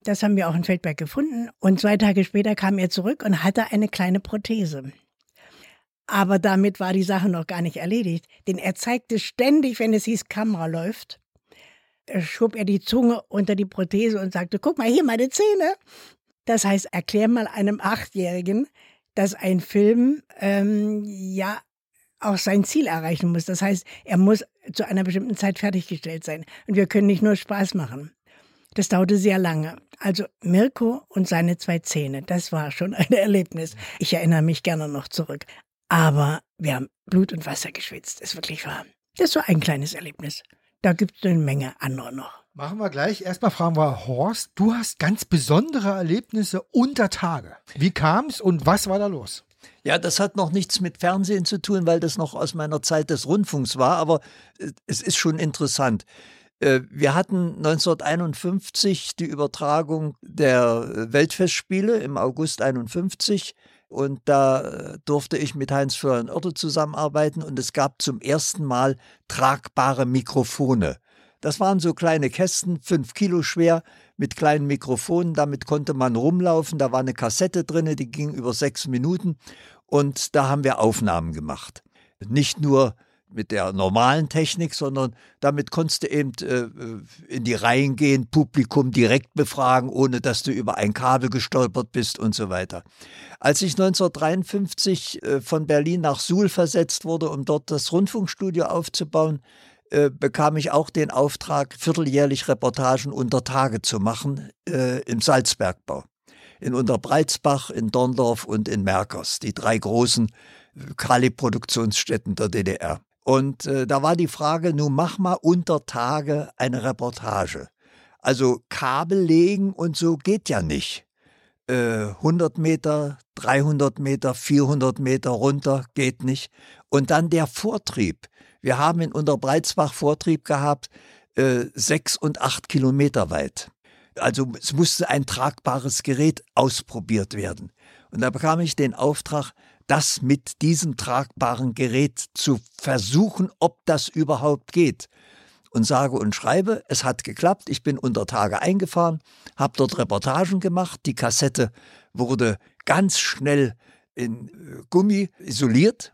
Das haben wir auch in Feldberg gefunden. Und zwei Tage später kam er zurück und hatte eine kleine Prothese. Aber damit war die Sache noch gar nicht erledigt, denn er zeigte ständig, wenn es hieß, Kamera läuft, schob er die Zunge unter die Prothese und sagte, guck mal hier meine Zähne. Das heißt, erklär mal einem Achtjährigen, dass ein Film ähm, ja auch sein Ziel erreichen muss. Das heißt, er muss zu einer bestimmten Zeit fertiggestellt sein. Und wir können nicht nur Spaß machen. Das dauerte sehr lange. Also Mirko und seine zwei Zähne, das war schon ein Erlebnis. Ich erinnere mich gerne noch zurück. Aber wir haben Blut und Wasser geschwitzt, ist wirklich wahr. Das war ein kleines Erlebnis. Da gibt es eine Menge andere noch. Machen wir gleich. Erstmal fragen wir Horst, du hast ganz besondere Erlebnisse unter Tage. Wie kam es und was war da los? Ja, das hat noch nichts mit Fernsehen zu tun, weil das noch aus meiner Zeit des Rundfunks war, aber äh, es ist schon interessant. Äh, wir hatten 1951 die Übertragung der Weltfestspiele im August 51 und da äh, durfte ich mit Heinz Florian Oertel zusammenarbeiten und es gab zum ersten Mal tragbare Mikrofone. Das waren so kleine Kästen, fünf Kilo schwer, mit kleinen Mikrofonen. Damit konnte man rumlaufen. Da war eine Kassette drin, die ging über sechs Minuten. Und da haben wir Aufnahmen gemacht. Nicht nur mit der normalen Technik, sondern damit konntest du eben äh, in die Reihen gehen, Publikum direkt befragen, ohne dass du über ein Kabel gestolpert bist und so weiter. Als ich 1953 äh, von Berlin nach Suhl versetzt wurde, um dort das Rundfunkstudio aufzubauen, äh, bekam ich auch den Auftrag, vierteljährlich Reportagen unter Tage zu machen äh, im Salzbergbau. In Unterbreitsbach, in Dorndorf und in Merkers, die drei großen äh, Kali-Produktionsstätten der DDR. Und äh, da war die Frage, nun mach mal unter Tage eine Reportage. Also Kabel legen und so geht ja nicht. Äh, 100 Meter, 300 Meter, 400 Meter runter geht nicht. Und dann der Vortrieb. Wir haben in Unterbreitsbach Vortrieb gehabt, äh, sechs und acht Kilometer weit. Also es musste ein tragbares Gerät ausprobiert werden. Und da bekam ich den Auftrag, das mit diesem tragbaren Gerät zu versuchen, ob das überhaupt geht. Und sage und schreibe, es hat geklappt. Ich bin unter Tage eingefahren, habe dort Reportagen gemacht. Die Kassette wurde ganz schnell in äh, Gummi isoliert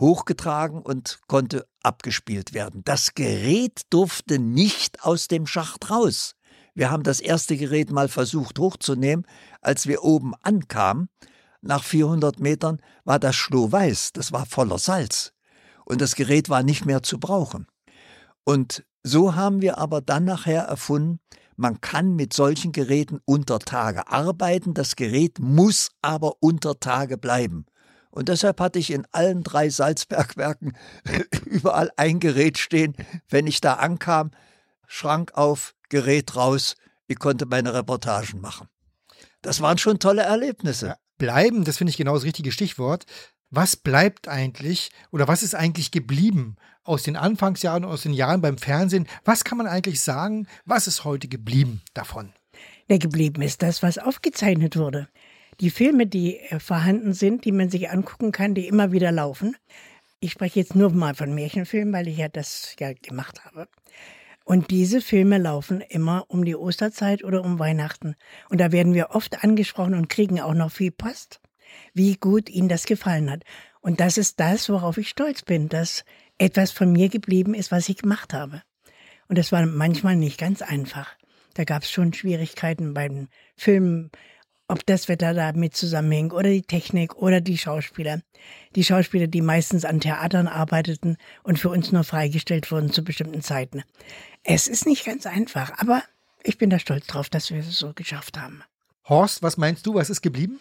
hochgetragen und konnte abgespielt werden. Das Gerät durfte nicht aus dem Schacht raus. Wir haben das erste Gerät mal versucht hochzunehmen. Als wir oben ankamen, nach 400 Metern, war das Schlohweiß, das war voller Salz. Und das Gerät war nicht mehr zu brauchen. Und so haben wir aber dann nachher erfunden, man kann mit solchen Geräten unter Tage arbeiten, das Gerät muss aber unter Tage bleiben. Und deshalb hatte ich in allen drei Salzbergwerken überall ein Gerät stehen. Wenn ich da ankam, Schrank auf, Gerät raus, ich konnte meine Reportagen machen. Das waren schon tolle Erlebnisse. Ja, bleiben, das finde ich genau das richtige Stichwort. Was bleibt eigentlich oder was ist eigentlich geblieben aus den Anfangsjahren, aus den Jahren beim Fernsehen? Was kann man eigentlich sagen? Was ist heute geblieben davon? Der geblieben ist das, was aufgezeichnet wurde die Filme, die äh, vorhanden sind, die man sich angucken kann, die immer wieder laufen. Ich spreche jetzt nur mal von Märchenfilmen, weil ich ja das ja gemacht habe. Und diese Filme laufen immer um die Osterzeit oder um Weihnachten. Und da werden wir oft angesprochen und kriegen auch noch viel Post, wie gut Ihnen das gefallen hat. Und das ist das, worauf ich stolz bin, dass etwas von mir geblieben ist, was ich gemacht habe. Und das war manchmal nicht ganz einfach. Da gab es schon Schwierigkeiten beim Filmen, ob das Wetter damit zusammenhängt oder die Technik oder die Schauspieler. Die Schauspieler, die meistens an Theatern arbeiteten und für uns nur freigestellt wurden zu bestimmten Zeiten. Es ist nicht ganz einfach, aber ich bin da stolz drauf, dass wir es so geschafft haben. Horst, was meinst du, was ist geblieben?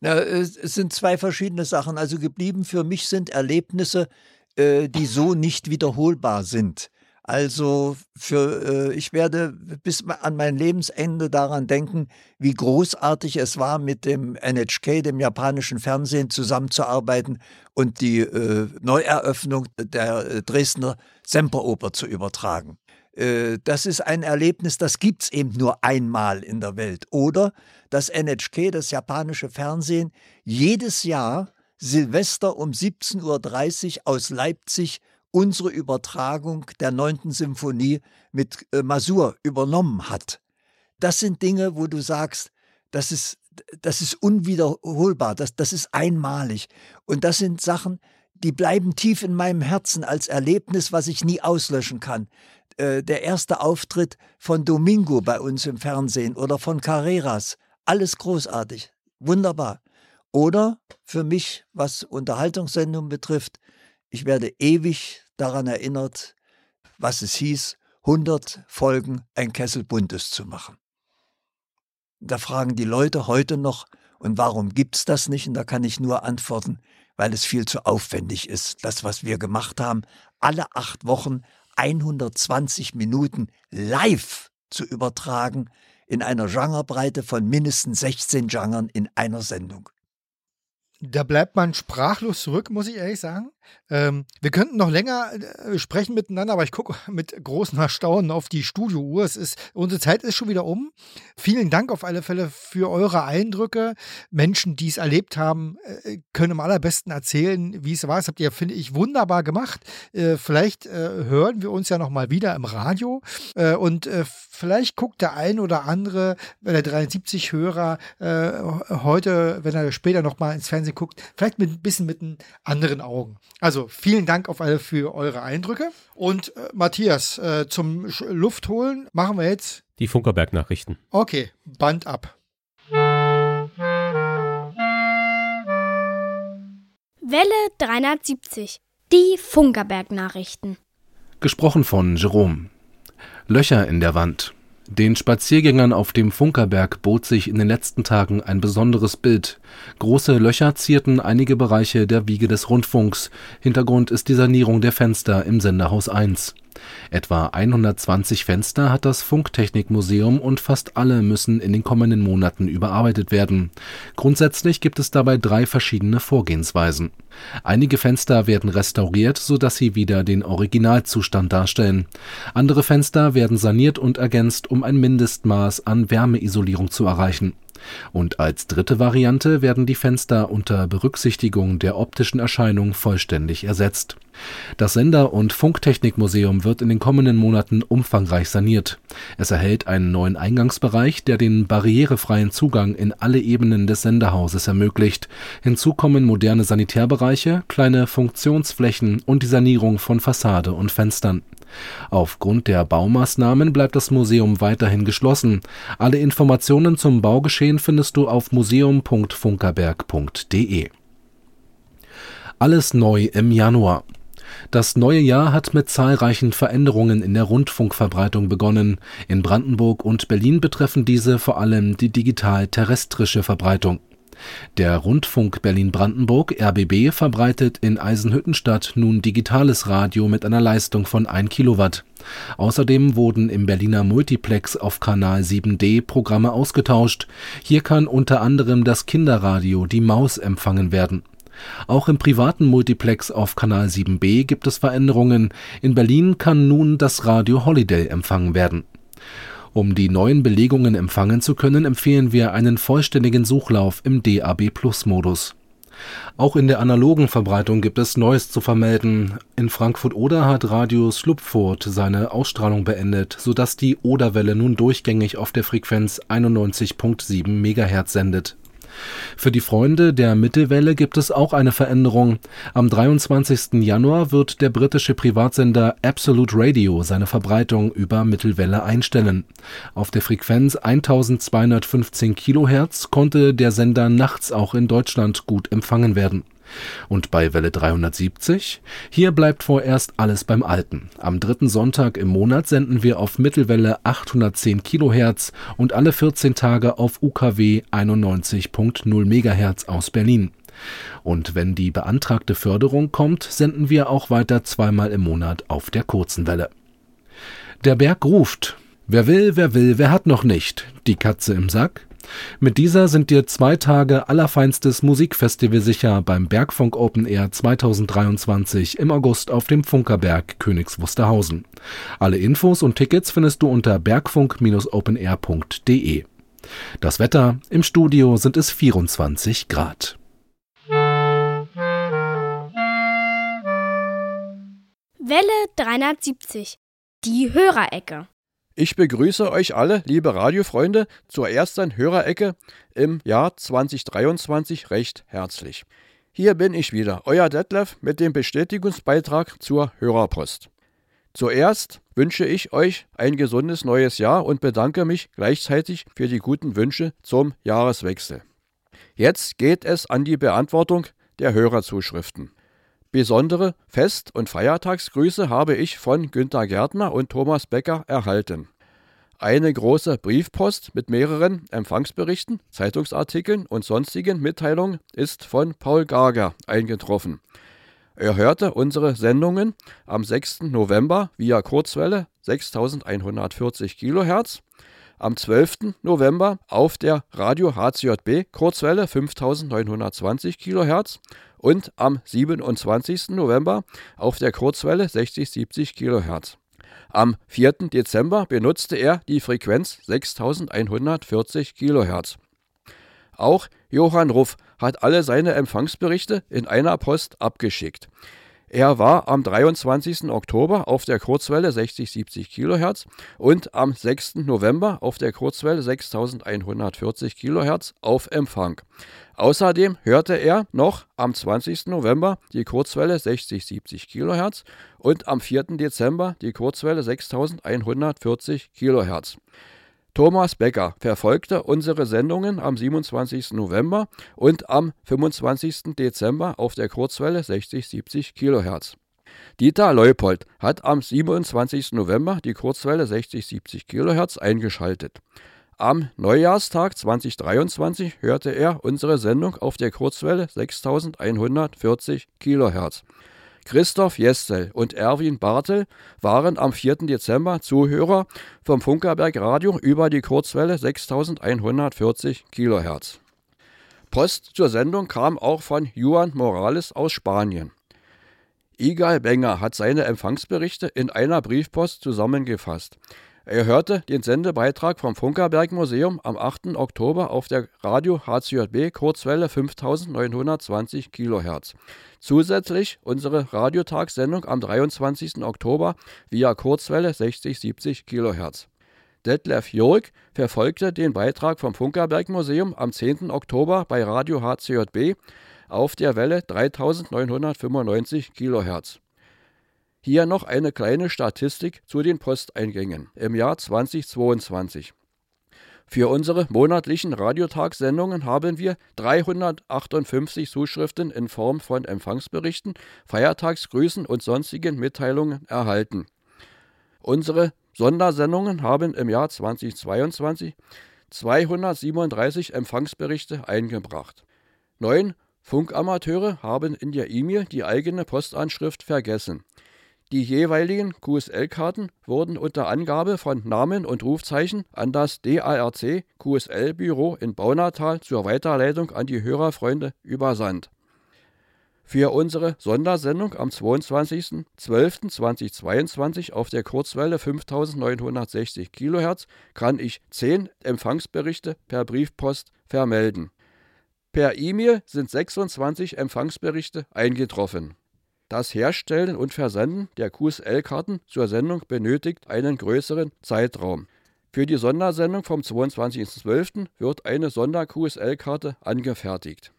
Na, es sind zwei verschiedene Sachen. Also geblieben für mich sind Erlebnisse, äh, die so nicht wiederholbar sind. Also für äh, ich werde bis an mein Lebensende daran denken, wie großartig es war, mit dem NHK, dem japanischen Fernsehen, zusammenzuarbeiten und die äh, Neueröffnung der äh, Dresdner Semperoper zu übertragen. Äh, das ist ein Erlebnis, das gibt's eben nur einmal in der Welt. Oder das NHK, das japanische Fernsehen, jedes Jahr Silvester um 17.30 Uhr aus Leipzig unsere Übertragung der neunten Symphonie mit äh, Masur übernommen hat. Das sind Dinge, wo du sagst, das ist, das ist unwiederholbar, das, das ist einmalig. Und das sind Sachen, die bleiben tief in meinem Herzen als Erlebnis, was ich nie auslöschen kann. Äh, der erste Auftritt von Domingo bei uns im Fernsehen oder von Carreras, alles großartig, wunderbar. Oder für mich, was Unterhaltungssendungen betrifft, ich werde ewig daran erinnert, was es hieß, 100 Folgen ein Kessel Buntes zu machen. Da fragen die Leute heute noch, und warum gibt's das nicht? Und da kann ich nur antworten, weil es viel zu aufwendig ist. Das, was wir gemacht haben, alle acht Wochen 120 Minuten live zu übertragen in einer Genrebreite von mindestens 16 Genren in einer Sendung. Da bleibt man sprachlos zurück, muss ich ehrlich sagen. Ähm, wir könnten noch länger äh, sprechen miteinander, aber ich gucke mit großem Erstaunen auf die Studiouhr. Es ist, unsere Zeit ist schon wieder um. Vielen Dank auf alle Fälle für eure Eindrücke. Menschen, die es erlebt haben, äh, können am allerbesten erzählen, wie es war. Das habt ihr, finde ich, wunderbar gemacht. Äh, vielleicht äh, hören wir uns ja noch mal wieder im Radio äh, und äh, vielleicht guckt der ein oder andere, der 73 Hörer heute, wenn er später noch mal ins Fernsehen guckt, vielleicht mit ein bisschen mit einem anderen Augen. Also vielen Dank auf alle für eure Eindrücke. Und äh, Matthias, äh, zum Luft holen machen wir jetzt die Funkerberg-Nachrichten. Okay, Band ab. Welle 370. Die Funkerberg-Nachrichten. Gesprochen von Jerome. Löcher in der Wand. Den Spaziergängern auf dem Funkerberg bot sich in den letzten Tagen ein besonderes Bild. Große Löcher zierten einige Bereiche der Wiege des Rundfunks. Hintergrund ist die Sanierung der Fenster im Senderhaus 1. Etwa 120 Fenster hat das Funktechnikmuseum und fast alle müssen in den kommenden Monaten überarbeitet werden. Grundsätzlich gibt es dabei drei verschiedene Vorgehensweisen. Einige Fenster werden restauriert, sodass sie wieder den Originalzustand darstellen. Andere Fenster werden saniert und ergänzt, um ein Mindestmaß an Wärmeisolierung zu erreichen und als dritte Variante werden die Fenster unter Berücksichtigung der optischen Erscheinung vollständig ersetzt. Das Sender und Funktechnikmuseum wird in den kommenden Monaten umfangreich saniert. Es erhält einen neuen Eingangsbereich, der den barrierefreien Zugang in alle Ebenen des Senderhauses ermöglicht. Hinzu kommen moderne Sanitärbereiche, kleine Funktionsflächen und die Sanierung von Fassade und Fenstern Aufgrund der Baumaßnahmen bleibt das Museum weiterhin geschlossen. Alle Informationen zum Baugeschehen findest du auf museum.funkerberg.de. Alles neu im Januar. Das neue Jahr hat mit zahlreichen Veränderungen in der Rundfunkverbreitung begonnen. In Brandenburg und Berlin betreffen diese vor allem die digital-terrestrische Verbreitung der Rundfunk Berlin-Brandenburg (RBB) verbreitet in Eisenhüttenstadt nun digitales Radio mit einer Leistung von 1 Kilowatt. Außerdem wurden im Berliner Multiplex auf Kanal 7D Programme ausgetauscht. Hier kann unter anderem das Kinderradio Die Maus empfangen werden. Auch im privaten Multiplex auf Kanal 7B gibt es Veränderungen. In Berlin kann nun das Radio Holiday empfangen werden um die neuen Belegungen empfangen zu können, empfehlen wir einen vollständigen Suchlauf im DAB+-Modus. Auch in der analogen Verbreitung gibt es Neues zu vermelden. In Frankfurt-Oder hat Radio Slupfurt seine Ausstrahlung beendet, sodass die Oderwelle nun durchgängig auf der Frequenz 91.7 MHz sendet für die Freunde der Mittelwelle gibt es auch eine Veränderung. Am 23. Januar wird der britische Privatsender Absolute Radio seine Verbreitung über Mittelwelle einstellen. Auf der Frequenz 1215 kHz konnte der Sender nachts auch in Deutschland gut empfangen werden und bei Welle 370? Hier bleibt vorerst alles beim Alten. Am dritten Sonntag im Monat senden wir auf Mittelwelle 810 kHz und alle 14 Tage auf UKW 91.0 MHz aus Berlin. Und wenn die beantragte Förderung kommt, senden wir auch weiter zweimal im Monat auf der kurzen Welle. Der Berg ruft. Wer will, wer will, wer hat noch nicht? Die Katze im Sack? Mit dieser sind dir zwei Tage allerfeinstes Musikfestival sicher beim Bergfunk Open Air 2023 im August auf dem Funkerberg Königs Wusterhausen. Alle Infos und Tickets findest du unter bergfunk-openair.de. Das Wetter im Studio sind es 24 Grad. Welle 370. Die Hörerecke. Ich begrüße euch alle, liebe Radiofreunde, zur ersten Hörerecke im Jahr 2023 recht herzlich. Hier bin ich wieder, euer Detlef mit dem Bestätigungsbeitrag zur Hörerpost. Zuerst wünsche ich euch ein gesundes neues Jahr und bedanke mich gleichzeitig für die guten Wünsche zum Jahreswechsel. Jetzt geht es an die Beantwortung der Hörerzuschriften. Besondere Fest- und Feiertagsgrüße habe ich von Günter Gärtner und Thomas Becker erhalten. Eine große Briefpost mit mehreren Empfangsberichten, Zeitungsartikeln und sonstigen Mitteilungen ist von Paul Gager eingetroffen. Er hörte unsere Sendungen am 6. November via Kurzwelle 6140 kHz, am 12. November auf der Radio HCJB Kurzwelle 5920 kHz und am 27. November auf der Kurzwelle 6070 kHz. Am 4. Dezember benutzte er die Frequenz 6140 kHz. Auch Johann Ruff hat alle seine Empfangsberichte in einer Post abgeschickt. Er war am 23. Oktober auf der Kurzwelle 60-70 kHz und am 6. November auf der Kurzwelle 6140 kHz auf Empfang. Außerdem hörte er noch am 20. November die Kurzwelle 60-70 kHz und am 4. Dezember die Kurzwelle 6140 kHz. Thomas Becker verfolgte unsere Sendungen am 27. November und am 25. Dezember auf der Kurzwelle 60-70 kHz. Dieter Leupold hat am 27. November die Kurzwelle 60-70 kHz eingeschaltet. Am Neujahrstag 2023 hörte er unsere Sendung auf der Kurzwelle 6140 kHz. Christoph Jestel und Erwin Bartel waren am 4. Dezember Zuhörer vom Funkerberg Radio über die Kurzwelle 6140 kHz. Post zur Sendung kam auch von Juan Morales aus Spanien. Igal Benger hat seine Empfangsberichte in einer Briefpost zusammengefasst. Er hörte den Sendebeitrag vom Funkerberg Museum am 8. Oktober auf der Radio HCJB Kurzwelle 5920 kHz. Zusätzlich unsere Radiotagssendung am 23. Oktober via Kurzwelle 60-70 kHz. Detlef Jörg verfolgte den Beitrag vom Funkerberg Museum am 10. Oktober bei Radio HCJB auf der Welle 3995 kHz. Hier noch eine kleine Statistik zu den Posteingängen im Jahr 2022. Für unsere monatlichen Radiotagssendungen haben wir 358 Zuschriften in Form von Empfangsberichten, Feiertagsgrüßen und sonstigen Mitteilungen erhalten. Unsere Sondersendungen haben im Jahr 2022 237 Empfangsberichte eingebracht. Neun Funkamateure haben in der E-Mail die eigene Postanschrift vergessen. Die jeweiligen QSL-Karten wurden unter Angabe von Namen und Rufzeichen an das DARC QSL-Büro in Baunatal zur Weiterleitung an die Hörerfreunde übersandt. Für unsere Sondersendung am 22.12.2022 auf der Kurzwelle 5960 kHz kann ich 10 Empfangsberichte per Briefpost vermelden. Per E-Mail sind 26 Empfangsberichte eingetroffen. Das Herstellen und Versenden der QSL-Karten zur Sendung benötigt einen größeren Zeitraum. Für die Sondersendung vom 22.12. wird eine Sonder-QSL-Karte angefertigt.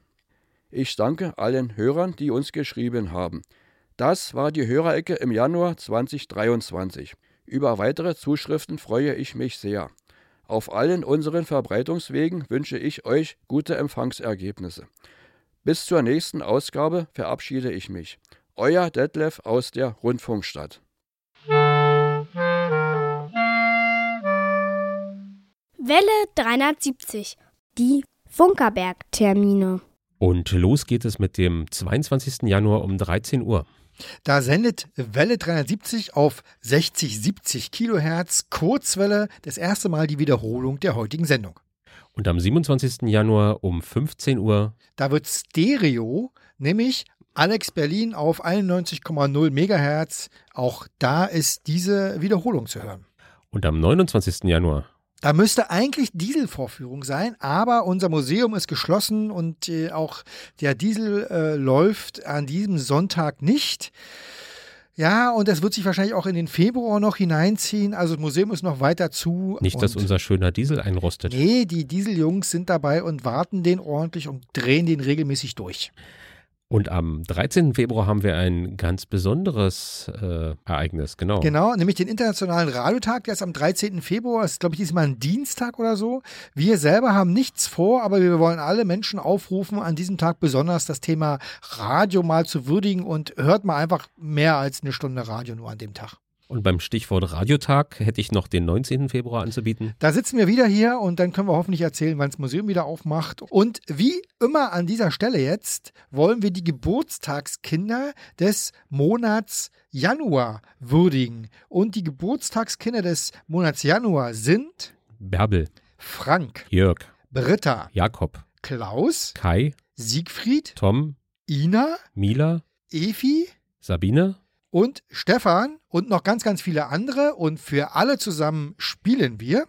Ich danke allen Hörern, die uns geschrieben haben. Das war die Hörerecke im Januar 2023. Über weitere Zuschriften freue ich mich sehr. Auf allen unseren Verbreitungswegen wünsche ich euch gute Empfangsergebnisse. Bis zur nächsten Ausgabe verabschiede ich mich. Euer Detlef aus der Rundfunkstadt. Welle 370. Die Funkerberg-Termine. Und los geht es mit dem 22. Januar um 13 Uhr. Da sendet Welle 370 auf 60-70 Kilohertz Kurzwelle das erste Mal die Wiederholung der heutigen Sendung. Und am 27. Januar um 15 Uhr. Da wird Stereo, nämlich Alex Berlin auf 91,0 Megahertz. Auch da ist diese Wiederholung zu hören. Und am 29. Januar. Da müsste eigentlich Dieselvorführung sein, aber unser Museum ist geschlossen und äh, auch der Diesel äh, läuft an diesem Sonntag nicht. Ja, und das wird sich wahrscheinlich auch in den Februar noch hineinziehen. Also das Museum ist noch weiter zu. Nicht, dass unser schöner Diesel einrostet. Nee, die Dieseljungs sind dabei und warten den ordentlich und drehen den regelmäßig durch. Und am 13. Februar haben wir ein ganz besonderes äh, Ereignis, genau. Genau, nämlich den Internationalen Radiotag, der ist am 13. Februar, ist glaube ich diesmal ein Dienstag oder so. Wir selber haben nichts vor, aber wir wollen alle Menschen aufrufen, an diesem Tag besonders das Thema Radio mal zu würdigen und hört mal einfach mehr als eine Stunde Radio nur an dem Tag. Und beim Stichwort Radiotag hätte ich noch den 19. Februar anzubieten. Da sitzen wir wieder hier und dann können wir hoffentlich erzählen, wann das Museum wieder aufmacht. Und wie immer an dieser Stelle jetzt wollen wir die Geburtstagskinder des Monats Januar würdigen. Und die Geburtstagskinder des Monats Januar sind Bärbel, Frank, Jörg, Britta, Jakob, Klaus, Kai, Siegfried, Tom, Ina, Mila, Efi Sabine, und Stefan und noch ganz, ganz viele andere. Und für alle zusammen spielen wir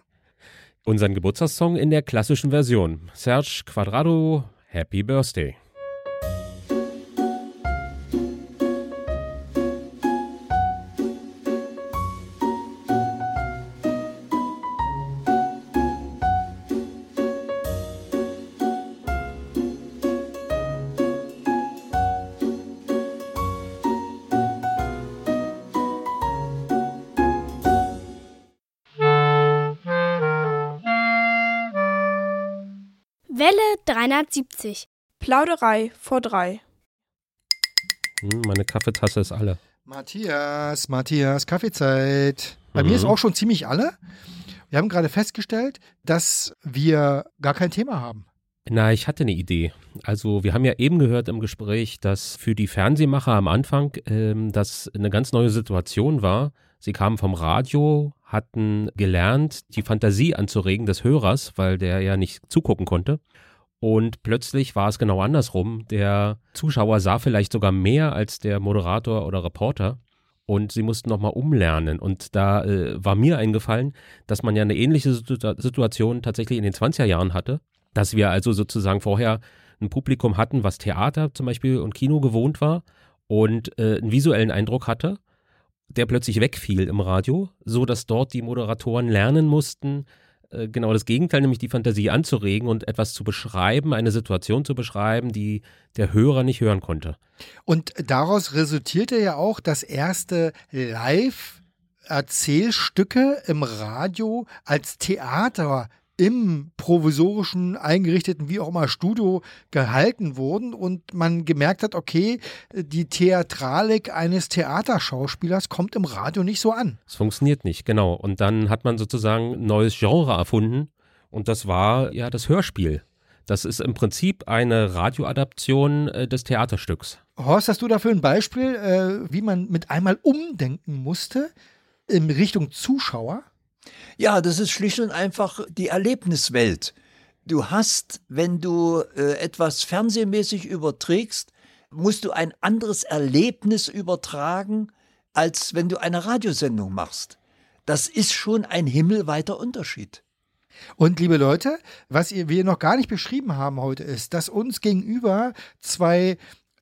unseren Geburtstagssong in der klassischen Version. Serge Quadrado, Happy Birthday. Welle 370. Plauderei vor drei. Hm, meine Kaffeetasse ist alle. Matthias, Matthias, Kaffeezeit. Bei Mhm. mir ist auch schon ziemlich alle. Wir haben gerade festgestellt, dass wir gar kein Thema haben. Na, ich hatte eine Idee. Also, wir haben ja eben gehört im Gespräch, dass für die Fernsehmacher am Anfang ähm, das eine ganz neue Situation war. Sie kamen vom Radio, hatten gelernt, die Fantasie anzuregen des Hörers, weil der ja nicht zugucken konnte. Und plötzlich war es genau andersrum. Der Zuschauer sah vielleicht sogar mehr als der Moderator oder Reporter. Und sie mussten nochmal umlernen. Und da äh, war mir eingefallen, dass man ja eine ähnliche Situ Situation tatsächlich in den 20er Jahren hatte. Dass wir also sozusagen vorher ein Publikum hatten, was Theater zum Beispiel und Kino gewohnt war und äh, einen visuellen Eindruck hatte, der plötzlich wegfiel im Radio, so dass dort die Moderatoren lernen mussten, äh, genau das Gegenteil, nämlich die Fantasie anzuregen und etwas zu beschreiben, eine Situation zu beschreiben, die der Hörer nicht hören konnte. Und daraus resultierte ja auch das erste Live-Erzählstücke im Radio als Theater im provisorischen, eingerichteten, wie auch immer, Studio gehalten wurden und man gemerkt hat, okay, die Theatralik eines Theaterschauspielers kommt im Radio nicht so an. Es funktioniert nicht, genau. Und dann hat man sozusagen ein neues Genre erfunden und das war ja das Hörspiel. Das ist im Prinzip eine Radioadaption äh, des Theaterstücks. Horst, hast du dafür ein Beispiel, äh, wie man mit einmal umdenken musste in Richtung Zuschauer? Ja, das ist schlicht und einfach die Erlebniswelt. Du hast, wenn du äh, etwas fernsehmäßig überträgst, musst du ein anderes Erlebnis übertragen, als wenn du eine Radiosendung machst. Das ist schon ein himmelweiter Unterschied. Und liebe Leute, was wir noch gar nicht beschrieben haben heute ist, dass uns gegenüber zwei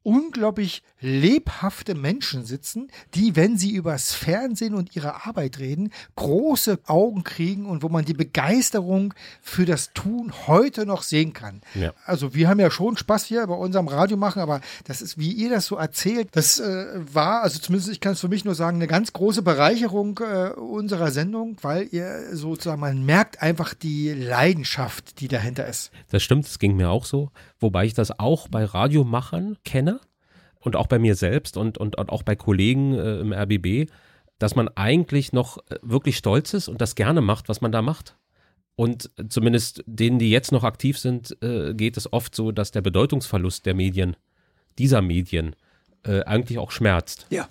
unglaublich lebhafte Menschen sitzen, die, wenn sie übers Fernsehen und ihre Arbeit reden, große Augen kriegen und wo man die Begeisterung für das Tun heute noch sehen kann. Ja. Also wir haben ja schon Spaß hier bei unserem Radio machen, aber das ist, wie ihr das so erzählt, das äh, war, also zumindest ich kann es für mich nur sagen, eine ganz große Bereicherung äh, unserer Sendung, weil ihr sozusagen, man merkt einfach die Leidenschaft, die dahinter ist. Das stimmt, das ging mir auch so. Wobei ich das auch bei Radiomachern kenne und auch bei mir selbst und, und, und auch bei Kollegen äh, im RBB, dass man eigentlich noch äh, wirklich stolz ist und das gerne macht, was man da macht. Und zumindest denen, die jetzt noch aktiv sind, äh, geht es oft so, dass der Bedeutungsverlust der Medien, dieser Medien, äh, eigentlich auch schmerzt. Ja.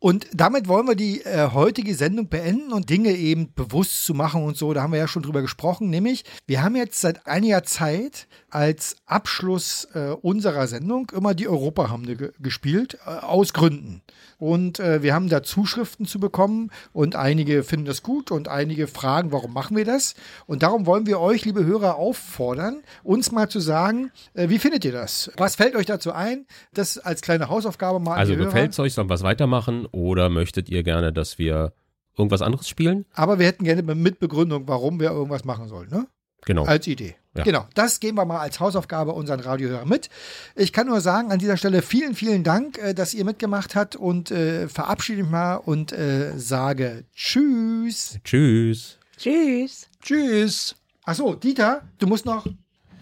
Und damit wollen wir die äh, heutige Sendung beenden und Dinge eben bewusst zu machen und so. Da haben wir ja schon drüber gesprochen. Nämlich, wir haben jetzt seit einiger Zeit als Abschluss äh, unserer Sendung immer die Europahymne ge gespielt, äh, aus Gründen. Und äh, wir haben da Zuschriften zu bekommen und einige finden das gut und einige fragen, warum machen wir das? Und darum wollen wir euch, liebe Hörer, auffordern, uns mal zu sagen, äh, wie findet ihr das? Was fällt euch dazu ein? Das als kleine Hausaufgabe mal Also gefällt es euch, sollen wir es weitermachen oder möchtet ihr gerne, dass wir irgendwas anderes spielen? Aber wir hätten gerne mit Begründung, warum wir irgendwas machen sollen, ne? Genau. Als Idee. Ja. Genau, das geben wir mal als Hausaufgabe unseren Radiohörern mit. Ich kann nur sagen, an dieser Stelle vielen, vielen Dank, äh, dass ihr mitgemacht habt und äh, verabschiede mich mal und äh, sage Tschüss. Tschüss. Tschüss. Tschüss. Achso, Dieter, du musst noch.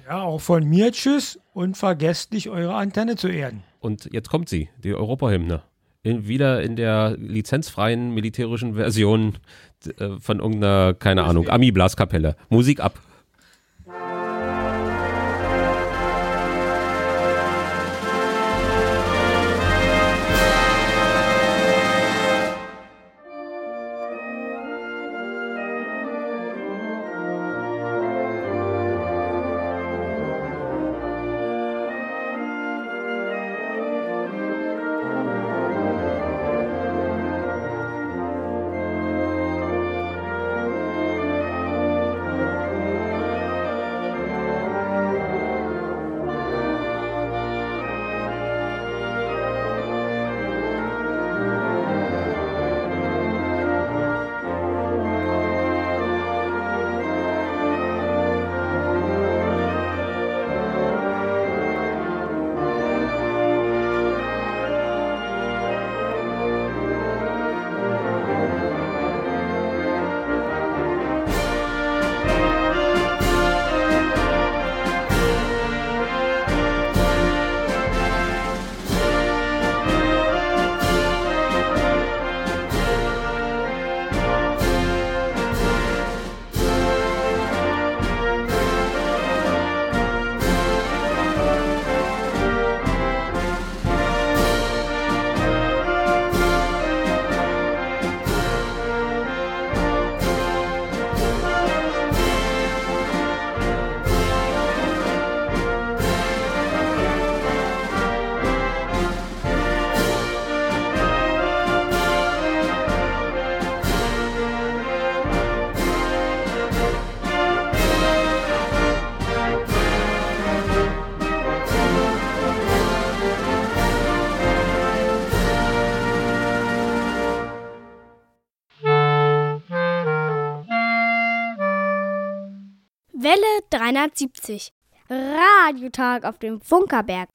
Ja, auch von mir Tschüss und vergesst nicht, eure Antenne zu erden. Und jetzt kommt sie, die Europahymne. In, wieder in der lizenzfreien militärischen Version äh, von irgendeiner, keine Ahnung, Ami-Blaskapelle. Musik ab. Welle 370. Radiotag auf dem Funkerberg.